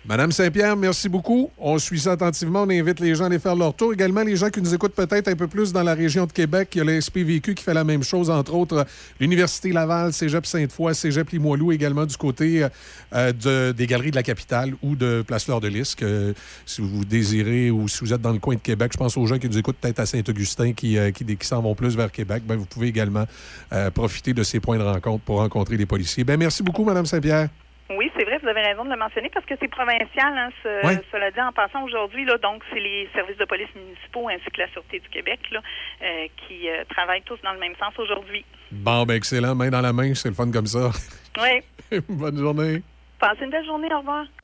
Madame Saint-Pierre, merci beaucoup. On suit ça attentivement. On invite les gens à aller faire leur tour. Également, les gens qui nous écoutent peut-être un peu plus dans la région de Québec, il y a le SPVQ qui fait la même chose, entre autres euh, l'Université Laval, Cégep Sainte-Foy, Cégep Limoilou, également du côté euh, euh, de- des galeries de la capitale ou de Place Fleur de Lys. que, si vous désirez ou si vous êtes dans le coin de Québec, je pense aux gens qui nous écoutent peut-être à Saint-Augustin qui, euh, s'en vont plus vers Québec, ben, vous pouvez également euh, profiter de ces points de rencontre pour rencontrer les policiers. Ben, merci beaucoup, Madame Saint-Pierre. Oui, c'est vrai, vous avez raison de le mentionner parce que c'est provincial, hein, ce- cela dit en passant aujourd'hui. Là, donc, c'est les services de police municipaux ainsi que la Sûreté du Québec là, euh, qui euh, travaillent tous dans le même sens aujourd'hui. Bon, ben excellent. Main dans la main, c'est le fun comme ça. Oui. Bonne journée. Passez une belle journée. Au revoir.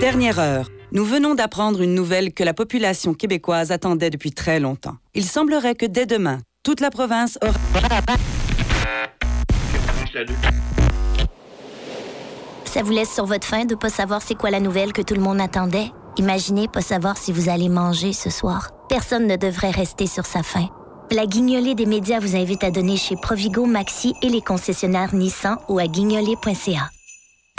Dernière heure. Nous venons d'apprendre une nouvelle que la population québécoise attendait depuis très longtemps. Il semblerait que dès demain, toute la province aura... Ça vous laisse sur votre faim de pas savoir c'est quoi la nouvelle que tout le monde attendait? Imaginez pas savoir si vous allez manger ce soir. Personne ne devrait rester sur sa faim. La guignolée des médias vous invite à donner chez Provigo, Maxi et les concessionnaires Nissan ou à guignolée.ca.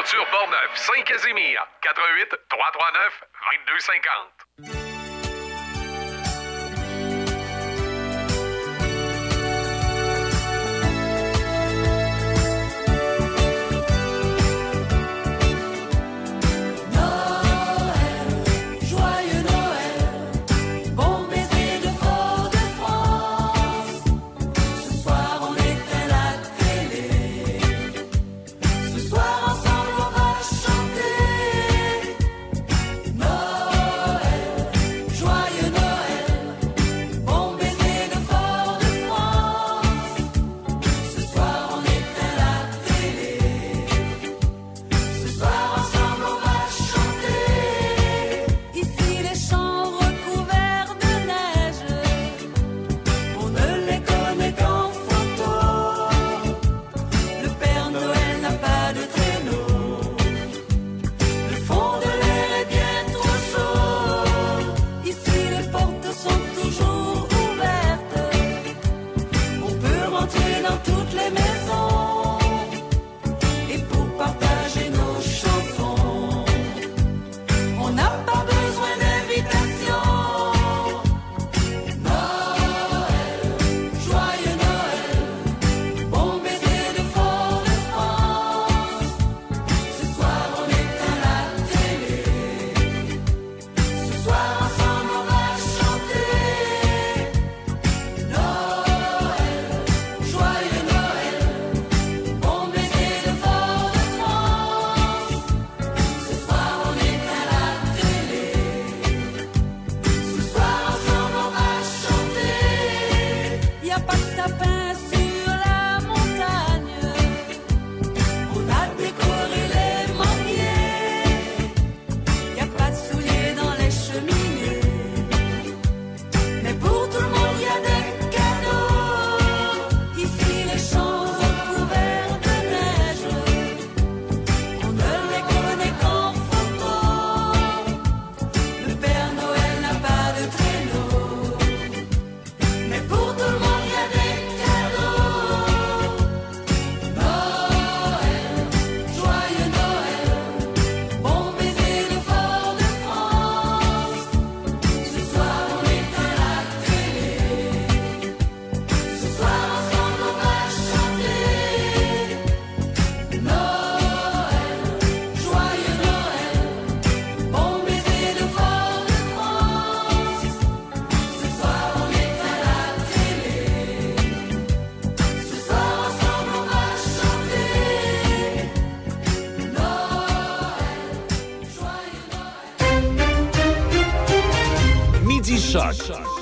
Aventure Portneuf, Saint-Casimir, 88 339 2250.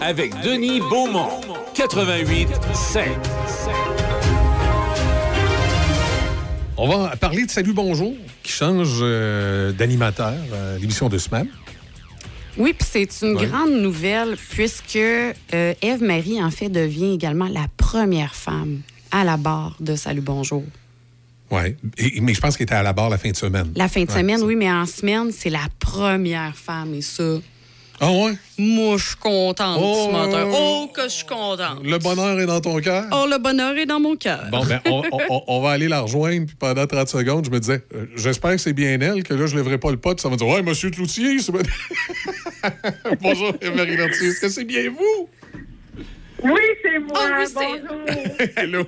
Avec Denis Beaumont. 88 7. On va parler de Salut Bonjour, qui change euh, d'animateur euh, l'émission de semaine. Oui, puis c'est une Ouais. grande nouvelle puisque euh, Ève Marie, en fait, devient également la première femme à la barre de Salut Bonjour. Oui, mais je pense qu'il était à la barre la fin de semaine. La fin de Ouais. semaine, oui, mais en semaine, c'est la première femme et ça. Ah ouais? Moi, je suis contente Oh, ce matin. Oh, que je suis contente. Le bonheur est dans ton cœur? Oh, le bonheur est dans mon cœur. Bon, ben, on, on- on va aller la rejoindre, puis pendant 30 secondes, je me disais, euh, j'espère que c'est bien elle, que là, je lèverai pas le puis ça va dire, ouais, monsieur Cloutier, Bonjour, Marie Lantier, est-ce que c'est bien vous? Oui, c'est moi. Oh, Bonjour. Hello.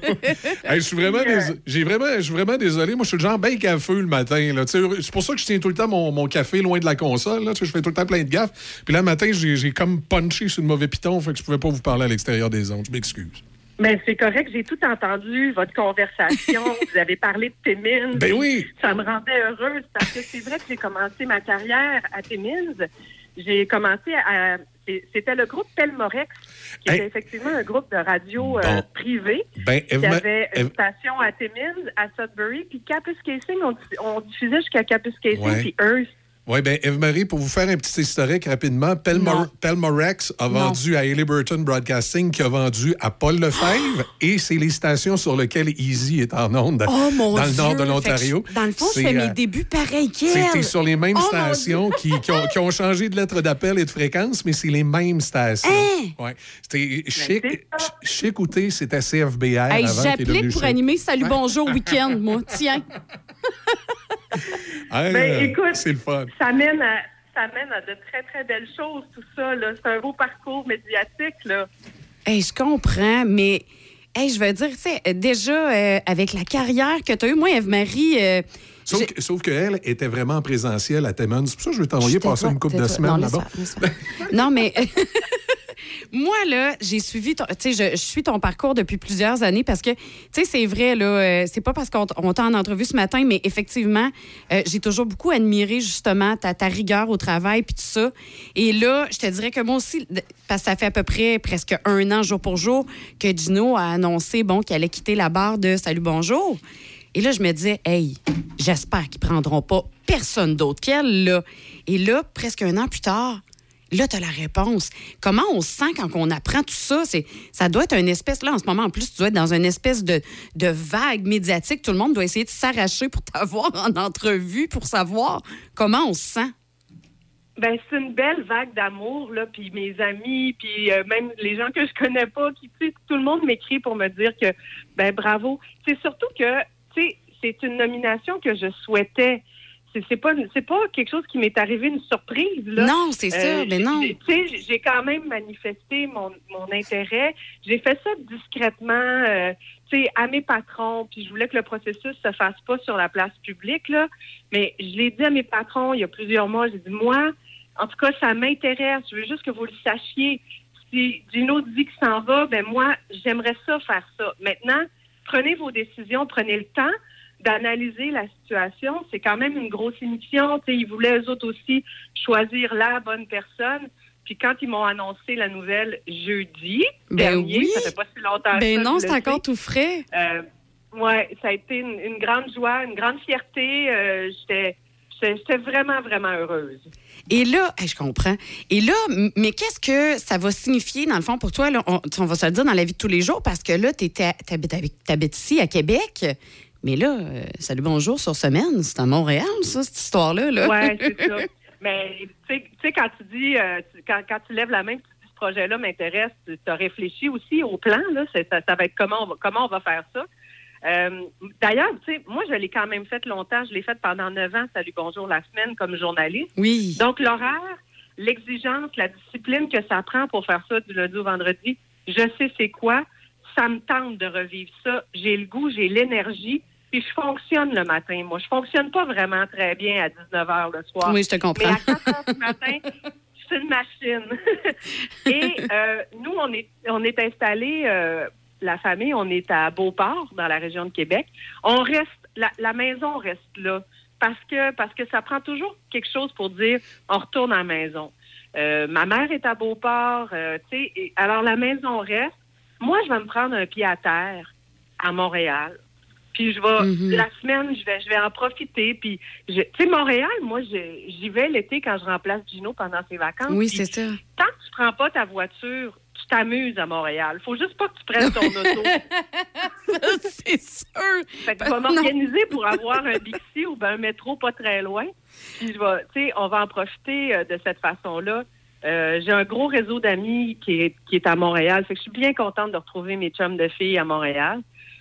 Hey, je suis vraiment, dés- j'ai vraiment, je suis vraiment désolé. Moi, je suis le genre bien cafeux le matin. C'est pour ça que je tiens tout le temps mon, mon café loin de la console. Là. Je fais tout le temps plein de gaffes. Puis là, le matin, j'ai j'ai comme punché sur le mauvais piton, fait que je pouvais pas vous parler à l'extérieur des ondes. Je m'excuse. Mais c'est correct, j'ai tout entendu, votre conversation. vous avez parlé de Timmins. Ben oui. Ça me rendait heureuse parce que c'est vrai que j'ai commencé ma carrière à Timmins. J'ai commencé à. C'était le groupe Telmorex, qui Hey. était effectivement un groupe de radio euh, Bon. privé. Ben, qui avait une Eve- station à Timmins, à Sudbury, puis Capus Casing, on, on diffusait jusqu'à Capus Casing, puis Earth. Oui, bien, Eve-Marie, pour vous faire un petit historique rapidement, Pelmor- Pelmorex a vendu à Halliburton Broadcasting, qui a vendu à Paul Lefebvre, et c'est les stations sur lesquelles Easy est en onde Oh mon dans Dieu! le nord de l'Ontario. je- Dans le fond, je fais mes euh, débuts pareils qu'elle. C'était sur les mêmes Oh, stations qui, qui ont, qui ont changé de lettre d'appel et de fréquence, mais c'est les mêmes stations. Hein? Ouais. C'était chic, ch- chic outé, c'était CFBR Hey, J'applique pour Chic. animer Salut Bonjour Week-end, moi. Tiens. Hey, Ben, euh, écoute, c'est le fun. ça mène à ça mène à de très très belles choses tout ça là. C'est un beau parcours médiatique là. Hey, je comprends, mais hey, je veux dire, tu sais, déjà, euh, avec la carrière que tu as eue, moi, Eve-Marie. euh, Sauf, que- sauf qu'elle était vraiment en présentiel à Timmins. C'est pour ça que je vais t'envoyer passer une couple de tais-toi. semaines là-bas. non, mais moi, là, j'ai suivi, ton- tu sais, je, je suis ton parcours depuis plusieurs années parce que, tu sais, c'est vrai, là, euh, c'est pas parce qu'on t'a en entrevue ce matin, mais effectivement, euh, j'ai toujours beaucoup admiré, justement, ta, ta rigueur au travail puis tout ça. Et là, je te dirais que moi aussi, parce que ça fait à peu près presque un an, jour pour jour, que Gino a annoncé, bon, qu'il allait quitter la barre de Salut Bonjour. Et là, je me disais, hey, j'espère qu'ils prendront pas personne d'autre qu'elle, là. Et là, presque un an plus tard, là, tu as la réponse. Comment on se sent quand on apprend tout ça? C'est, ça doit être une espèce, là, en ce moment, en plus, tu dois être dans une espèce de, de vague médiatique. Tout le monde doit essayer de s'arracher pour t'avoir en entrevue pour savoir comment on se sent. Ben c'est une belle vague d'amour là, puis mes amis, puis euh, même les gens que je connais pas, qui tout le monde m'écrit pour me dire que ben bravo. C'est surtout que c'est une nomination que je souhaitais. C'est c'est pas c'est pas quelque chose qui m'est arrivé une surprise là. Non, c'est ça, mais j'ai- non. j'ai- Tu sais, j'ai quand même manifesté mon, mon intérêt. J'ai fait ça discrètement, euh, tu sais, à mes patrons. Puis je voulais que le processus se fasse pas sur la place publique là. Mais je l'ai dit à mes patrons il y a plusieurs mois. J'ai dit moi, en tout cas, ça m'intéresse. Je veux juste que vous le sachiez. Si Gino dit qu'il s'en va, ben moi, j'aimerais ça faire ça. Maintenant, prenez vos décisions, prenez le temps d'analyser la situation. C'est quand même une grosse émission. Tu sais, ils voulaient eux autres aussi choisir la bonne personne. Puis quand ils m'ont annoncé la nouvelle jeudi Ben dernier, oui. ça fait pas si longtemps Ben ça, non, c'est encore tout frais. Euh, ouais, ça a été une, une grande joie, une grande fierté. Euh, j'étais vraiment, vraiment heureuse. Et là, hey, je comprends. Et là, mais qu'est-ce que ça va signifier, dans le fond, pour toi? Là, on, on va se le dire dans la vie de tous les jours, parce que là, tu habites ici, à Québec. Mais là, euh, salut, bonjour sur semaine, c'est à Montréal, ça, cette histoire-là. Là. Ouais, c'est ça. Mais tu sais- quand tu dis, euh, tu- quand, quand tu lèves la main, que tu dis ce projet-là m'intéresse, tu as réfléchi aussi au plan. Là, ça, ça va être comment on va, comment on va faire ça? Euh, D'ailleurs, tu sais, moi, je l'ai quand même fait longtemps. Je l'ai fait pendant neuf ans, Salut Bonjour la semaine, comme journaliste. Oui. Donc, l'horaire, l'exigence, la discipline que ça prend pour faire ça du lundi au vendredi, je sais c'est quoi. Ça me tente de revivre ça. J'ai le goût, j'ai l'énergie. Puis je fonctionne le matin. Moi, je fonctionne pas vraiment très bien à 19 h le soir. Oui, je te comprends. Mais à 4 h du matin, suis une machine. Et euh, nous, on est, on est installés, euh, la famille, on est à Beauport, dans la région de Québec. On reste, la, la maison reste là. Parce que, parce que ça prend toujours quelque chose pour dire on retourne à la maison. Euh, ma mère est à Beauport. euh, tu sais, et- alors, la maison reste. Moi, je vais me prendre un pied à terre à Montréal. Puis je vais, Mhm. la semaine, je vais, je vais en profiter. Puis, tu sais, Montréal, moi, je- j'y vais l'été quand je remplace Gino pendant ses vacances. Oui, c'est ça. Tant que tu prends pas ta voiture, tu t'amuses à Montréal. Faut juste pas que tu prennes ton auto. c'est sûr. Fait que je vais m'organiser pour avoir un Bixi ou ben un métro pas très loin. Puis je vais, tu sais, on va en profiter euh, de cette façon-là. Euh, j'ai un gros réseau d'amis qui est, qui est à Montréal. Fait que je suis bien contente de retrouver mes chums de filles à Montréal.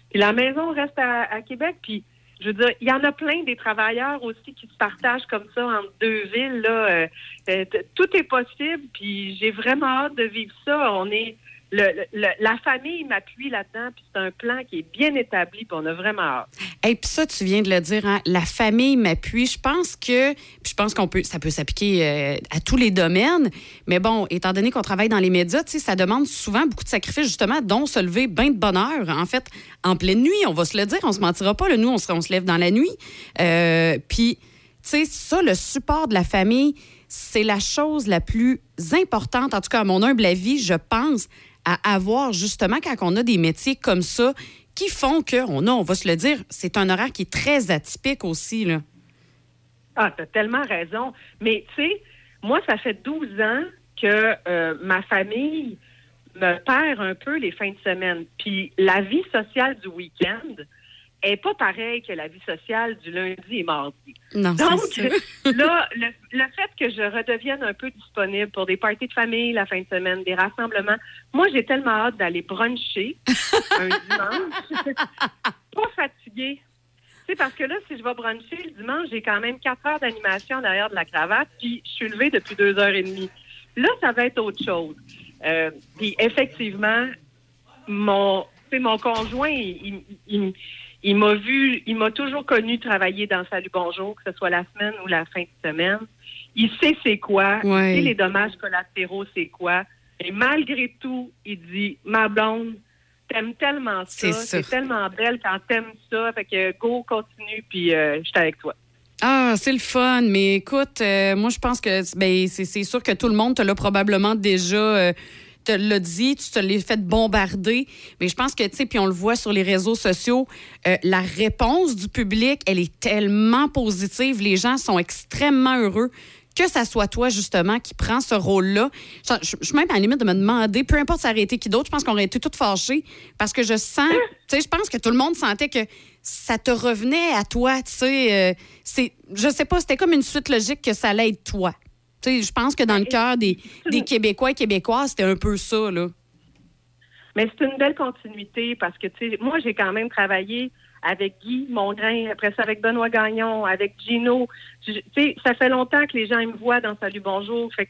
Puis la maison reste à, à Québec. Puis je veux dire, il y en a plein des travailleurs aussi qui se partagent comme ça entre deux villes. Là. Euh, euh, tout est possible. Puis j'ai vraiment hâte de vivre ça. On est la famille m'appuie là-dedans. Puis c'est un plan qui est bien établi. Puis on a vraiment hâte. Et puis ça, tu viens de le dire, hein, la famille m'appuie. Je pense que, je pense qu'on peut, ça peut s'appliquer euh, à tous les domaines. Mais bon, étant donné qu'on travaille dans les médias, ça demande souvent beaucoup de sacrifices, justement, dont se lever bien de bonne heure. En fait, en pleine nuit, on va se le dire, on se mentira pas. Là, nous, on se, on se lève dans la nuit. Euh, puis, tu sais, ça, le support de la famille, c'est la chose la plus importante, en tout cas à mon humble avis, je pense, à avoir justement quand on a des métiers comme ça qui font que, on a, on va se le dire, c'est un horaire qui est très atypique aussi. Là. Ah, t'as tellement raison. Mais tu sais, moi, ça fait 12 ans que euh, ma famille me perd un peu les fins de semaine. Puis la vie sociale du week-end est pas pareille que la vie sociale du lundi et mardi. Non, c'est Donc, là, le, le fait que je redevienne un peu disponible pour des parties de famille la fin de semaine, des rassemblements, moi, j'ai tellement hâte d'aller bruncher un dimanche, pas fatiguée. Sais, parce que là, si je vais bruncher le dimanche, j'ai quand même quatre heures d'animation derrière de la cravate, puis je suis levée depuis deux heures et demie. Là, ça va être autre chose. Euh, puis effectivement, mon, mon conjoint, il, il- il- il m'a vu, il m'a toujours connu travailler dans Salut Bonjour, que ce soit la semaine ou la fin de semaine. Il sait c'est quoi, Ouais. il sait les dommages collatéraux, c'est quoi. Et malgré tout, il dit, ma blonde, t'aimes tellement ça, C'est tellement belle quand t'aimes ça, fait que go, continue, puis euh, je suis avec toi. Ah, c'est le fun. Mais écoute, euh, moi, je pense que ben, c'est c'est sûr que tout le monde te l'a probablement déjà. euh, te l'a dit, tu te l'as fait bombarder. Mais je pense que, tu sais, puis on le voit sur les réseaux sociaux, euh, la réponse du public, elle est tellement positive. Les gens sont extrêmement heureux. Que ça soit toi, justement, qui prends ce rôle-là. Je suis même à la limite de me demander, peu importe ça aurait été qui d'autre, je pense qu'on aurait été toutes fâchées parce que je sens, tu sais, je pense que tout le monde sentait que ça te revenait à toi, tu sais. euh, c'est, je sais pas, c'était comme une suite logique que ça allait être toi. Je pense que dans le cœur des, des Québécois et Québécoises, c'était un peu ça, là. Mais c'est une belle continuité parce que, tu sais, moi, j'ai quand même travaillé avec Guy Mongrain, après ça avec Benoît Gagnon, avec Gino. Je- Tu sais, ça fait longtemps que les gens me voient dans Salut Bonjour. Fait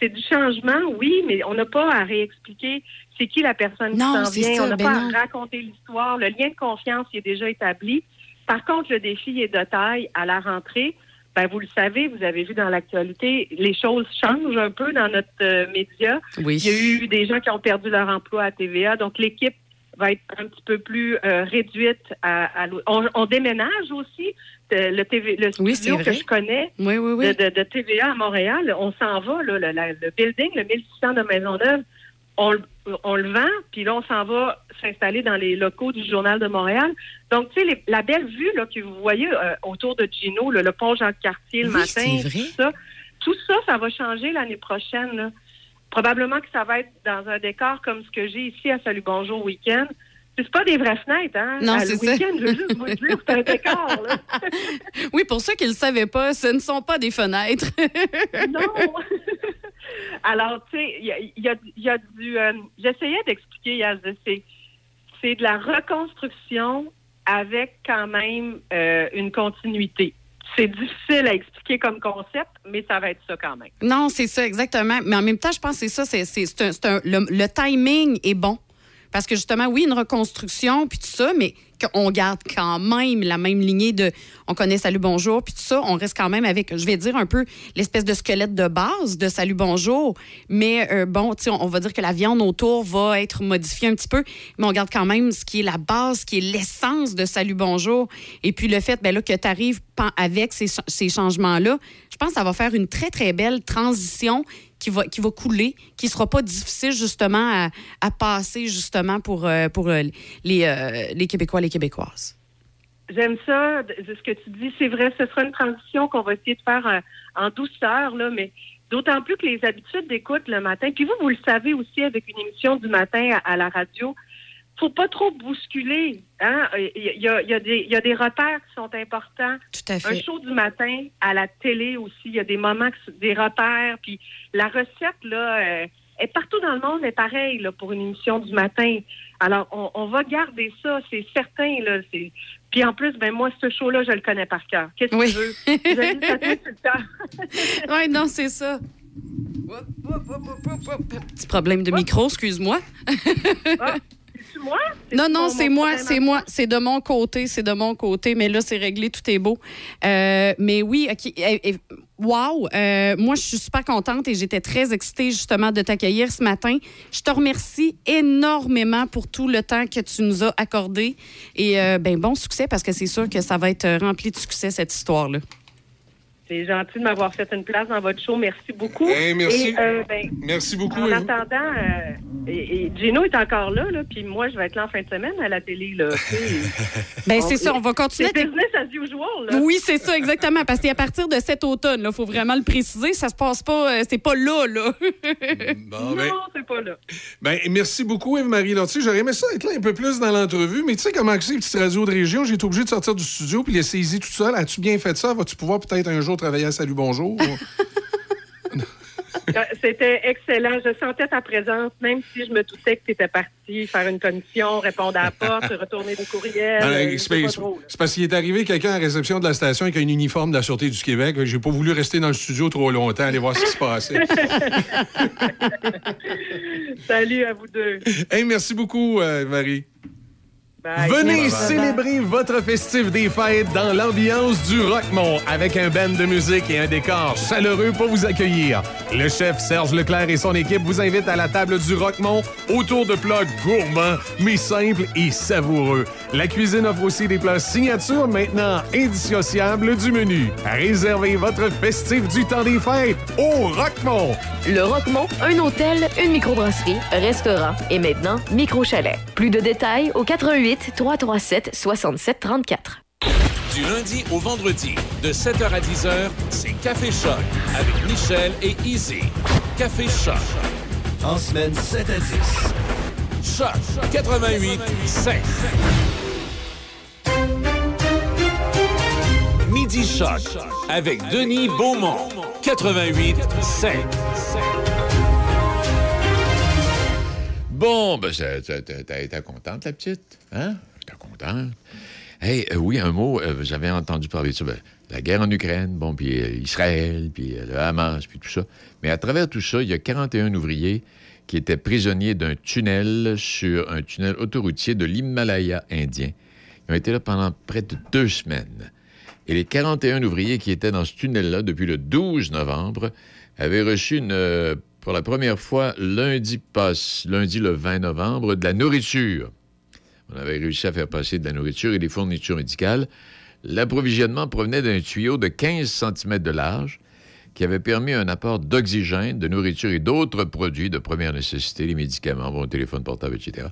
c'est du changement, oui, mais on n'a pas à réexpliquer c'est qui la personne Non, qui s'en vient. ça, on n'a ben pas non. à raconter l'histoire. Le lien de confiance il est déjà établi. Par contre, le défi est de taille à la rentrée. Ben, vous le savez, vous avez vu dans l'actualité, les choses changent un peu dans notre euh, média. Oui. Il y a eu des gens qui ont perdu leur emploi à TVA, donc l'équipe va être un petit peu plus euh, réduite. À, on, on déménage aussi euh, le, TV, le studio que je connais Oui. De, de- de TVA à Montréal. On s'en va, là, le, le building, le 1600 de Maisonneuve, on, le- on le vend, puis là, on s'en va s'installer dans les locaux du Journal de Montréal. Donc, tu sais, la belle vue là, que vous voyez euh, autour de Gino, là, le pont Jean-Cartier le Oui, matin, tout ça, tout ça, ça va changer l'année prochaine. là. Probablement que ça va être dans un décor comme ce que j'ai ici à Salut Bonjour Week-end. C'est pas des vraies fenêtres, hein? Non, c'est le ça. week-end, je veux juste vous dire, c'est un décor, là. Oui, pour ceux qui ne le savaient pas, ce ne sont pas des fenêtres. non! Alors, tu sais, il y a, y a- il y a du... euh, J'essayais d'expliquer, Yaz, c'est, de la reconstruction avec quand même euh, une continuité. C'est difficile à expliquer comme concept, mais ça va être ça quand même. Non, c'est ça, exactement. Mais en même temps, je pense que c'est ça. C'est, le, le timing est bon. Parce que justement, oui, une reconstruction, puis tout ça, mais qu'on garde quand même la même lignée de on connaît Salut Bonjour, puis tout ça, on reste quand même avec, je vais dire un peu l'espèce de squelette de base de Salut Bonjour. Mais euh, bon, tu on, on va dire que la viande autour va être modifiée un petit peu, mais on garde quand même ce qui est la base, ce qui est l'essence de Salut Bonjour. Et puis le fait ben là, que tu arrives avec ces, ces changements-là, je pense que ça va faire une très, très belle transition qui va, qui va couler, qui sera pas difficile justement à, passer justement pour, euh, pour euh, les, euh, les Québécois, les Québécoises. J'aime ça, ce que tu dis. C'est vrai, ce sera une transition qu'on va essayer de faire en douceur, là, mais d'autant plus que les habitudes d'écoute le matin, puis vous, vous le savez aussi avec une émission du matin à la radio, faut pas trop bousculer. Hein? Il, y a, il y a des, il y a des repères qui sont importants. Tout à Un fait. show du matin, à la télé aussi, il y a des moments, que des repères, puis la recette, là, euh, est partout dans le monde, est pareil, là, pour une émission du matin. Alors, on, on va garder ça, c'est certain, là. c'est- Puis en plus, ben moi, ce show-là, je le connais par cœur. Qu'est-ce que tu veux? Je. Oui, non, c'est ça. Petit problème de micro, excuse-moi. C'est moi? Non, non, c'est moi, c'est moi, c'est de mon côté, c'est de mon côté, mais là, c'est réglé, tout est beau. Euh, mais oui, OK. eh, eh, Wow! Euh, moi, je suis super contente et j'étais très excitée justement de t'accueillir ce matin. Je te remercie énormément pour tout le temps que tu nous as accordé. Et euh, ben, bon succès parce que c'est sûr que ça va être rempli de succès, cette histoire-là. C'est gentil de m'avoir fait une place dans votre show. Merci beaucoup. Eh, merci. Et, euh, ben, Merci beaucoup. En attendant, euh, et, et Gino est encore là, là puis moi, je vais être là en fin de semaine à la télé. Là. Ben, c'est ça, on va continuer. C'est business as usual. Là. Oui, c'est ça, exactement. Parce qu'à partir de cet automne, il faut vraiment le préciser, ça se passe pas, euh, c'est pas là, là. Bon, ben, Non, c'est pas là. ben, merci beaucoup, Eve-Marie Lantier. J'aurais aimé ça être là un peu plus dans l'entrevue, mais tu sais comment c'est, petite radio de région, j'ai été obligé de sortir du studio puis les saisir tout seul. As-tu bien fait ça? Vas-tu pouvoir peut-être un jour travailler à Salut Bonjour? C'était excellent. Je sentais ta présence, même si je me doutais que tu étais parti faire une commission, répondre à la porte, retourner des courriels. Euh, c'est parce qu'il est arrivé quelqu'un à la réception de la station avec un uniforme de la Sûreté du Québec. J'ai pas voulu rester dans le studio trop longtemps, aller voir ce qui se passait. Salut à vous deux. hey, merci beaucoup, euh, Marie. Bye. Venez Merci. célébrer votre festif des fêtes dans l'ambiance du Rockmont avec un band de musique et un décor chaleureux pour vous accueillir. Le chef Serge Leclerc et son équipe vous invitent à la table du Rockmont autour de plats gourmands mais simples et savoureux. La cuisine offre aussi des plats signature maintenant indissociables du menu. Réservez votre festif du temps des fêtes au Rockmont. Le Roquemont, un hôtel, une microbrasserie, restaurant et maintenant micro-chalet. Plus de détails au 88 337 67 34. Du lundi au vendredi, de 7h à 10h, c'est Café Choc avec Michel et Easy. Café Choc. En semaine 7 à 10. Choc 88 7. Midi Choc avec Denis Beaumont. 88 7. Bon, ben, été contente, la petite? Hein? T'es contente? Hey, euh, oui, un mot, euh, j'avais entendu parler de ça. ben, la guerre en Ukraine, bon, puis euh, Israël, puis euh, le Hamas, puis tout ça. Mais à travers tout ça, il y a 41 ouvriers qui étaient prisonniers d'un tunnel sur un tunnel autoroutier de l'Himalaya indien. Ils ont été là pendant près de deux semaines. Et les 41 ouvriers qui étaient dans ce tunnel-là depuis le 12 novembre avaient reçu une, pour la première fois lundi passe, lundi le 20 novembre, de la nourriture. On avait réussi à faire passer de la nourriture et des fournitures médicales. L'approvisionnement provenait d'un tuyau de 15 cm de large qui avait permis un apport d'oxygène, de nourriture et d'autres produits de première nécessité, les médicaments, bon, téléphone portable, etc.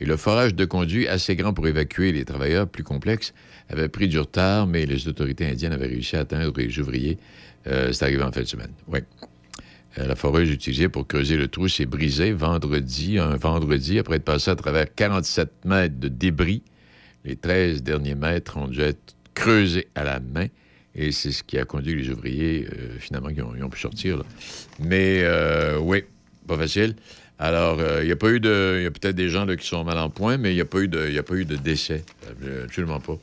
Et le forage de conduits assez grand pour évacuer les travailleurs plus complexes avait pris du retard, mais les autorités indiennes avaient réussi à atteindre les ouvriers. Euh, c'est arrivé en fin de semaine. Oui. Euh, la foreuse utilisée pour creuser le trou s'est brisée vendredi, un vendredi, après être passé à travers 47 mètres de débris. Les 13 derniers mètres ont dû être creusés à la main. Et c'est ce qui a conduit les ouvriers, euh, finalement, qui ont, pu sortir. Mais euh, oui, pas facile. Alors, il n'y a pas eu de. Il y a peut-être des gens qui sont mal en point, mais il n'y a, pas eu de- a pas eu de décès. Absolument pas.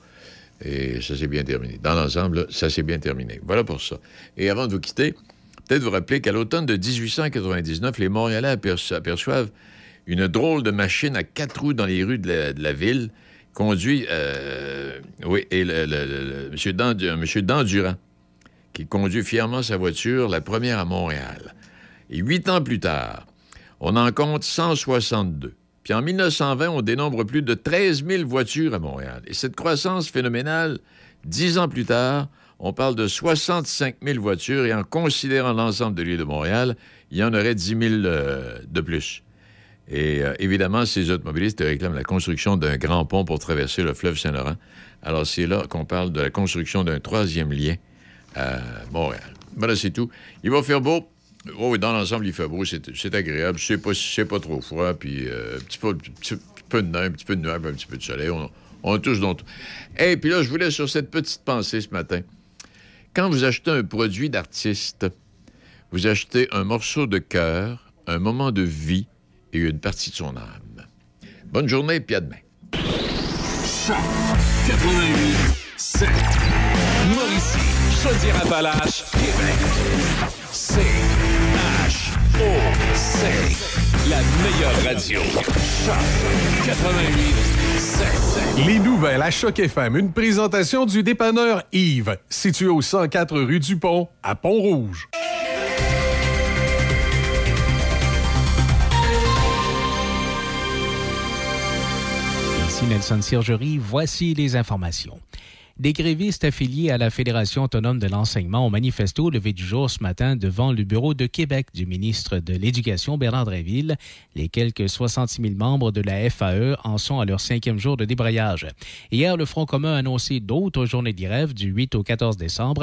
Et ça s'est bien terminé. Dans l'ensemble, ça s'est bien terminé. Voilà pour ça. Et avant de vous quitter, peut-être vous rappeler qu'à l'automne de 1899, les Montréalais aperço- aperçoivent une drôle de machine à quatre roues dans les rues de la, ville, conduit, euh, oui, et monsieur Dandurand, qui conduit fièrement sa voiture, la première à Montréal. Et huit ans plus tard, on en compte 162. Puis en 1920, on dénombre plus de 13 000 voitures à Montréal. Et cette croissance phénoménale, dix ans plus tard, on parle de 65 000 voitures et en considérant l'ensemble de l'île de Montréal, il y en aurait 10 000 euh, de plus. Et euh, évidemment, ces automobilistes réclament la construction d'un grand pont pour traverser le fleuve Saint-Laurent. Alors, c'est là qu'on parle de la construction d'un troisième lien à Montréal. Voilà, c'est tout. Il va faire beau. Oh, dans l'ensemble, il fait beau. C'est agréable. C'est pas, pas trop froid. Puis, euh, un petit peu, de neige, un petit peu de nuage, un petit peu de soleil. On, tous donc. Et puis là, je voulais sur cette petite pensée ce matin. Quand vous achetez un produit d'artiste, vous achetez un morceau de cœur, un moment de vie et une partie de son âme. Bonne journée, puis à demain. Choc 88 7. Mauricie, Chaudière-Appalaches, Québec. C H O C. La meilleure radio. Choc 88 7. Les nouvelles à Choc FM, une présentation du dépanneur Yves, situé au 104 rue du Pont, à Pont-Rouge. Ici Nelson Sirgerie, voici les informations. Des grévistes affiliés à la Fédération autonome de l'enseignement ont manifesté au lever du jour ce matin devant le bureau de Québec du ministre de l'Éducation, Bernard Dréville. Les quelques 66 000 membres de la FAE en sont à leur cinquième jour de débrayage. Hier, le Front commun a annoncé d'autres journées de grève du 8 au 14 décembre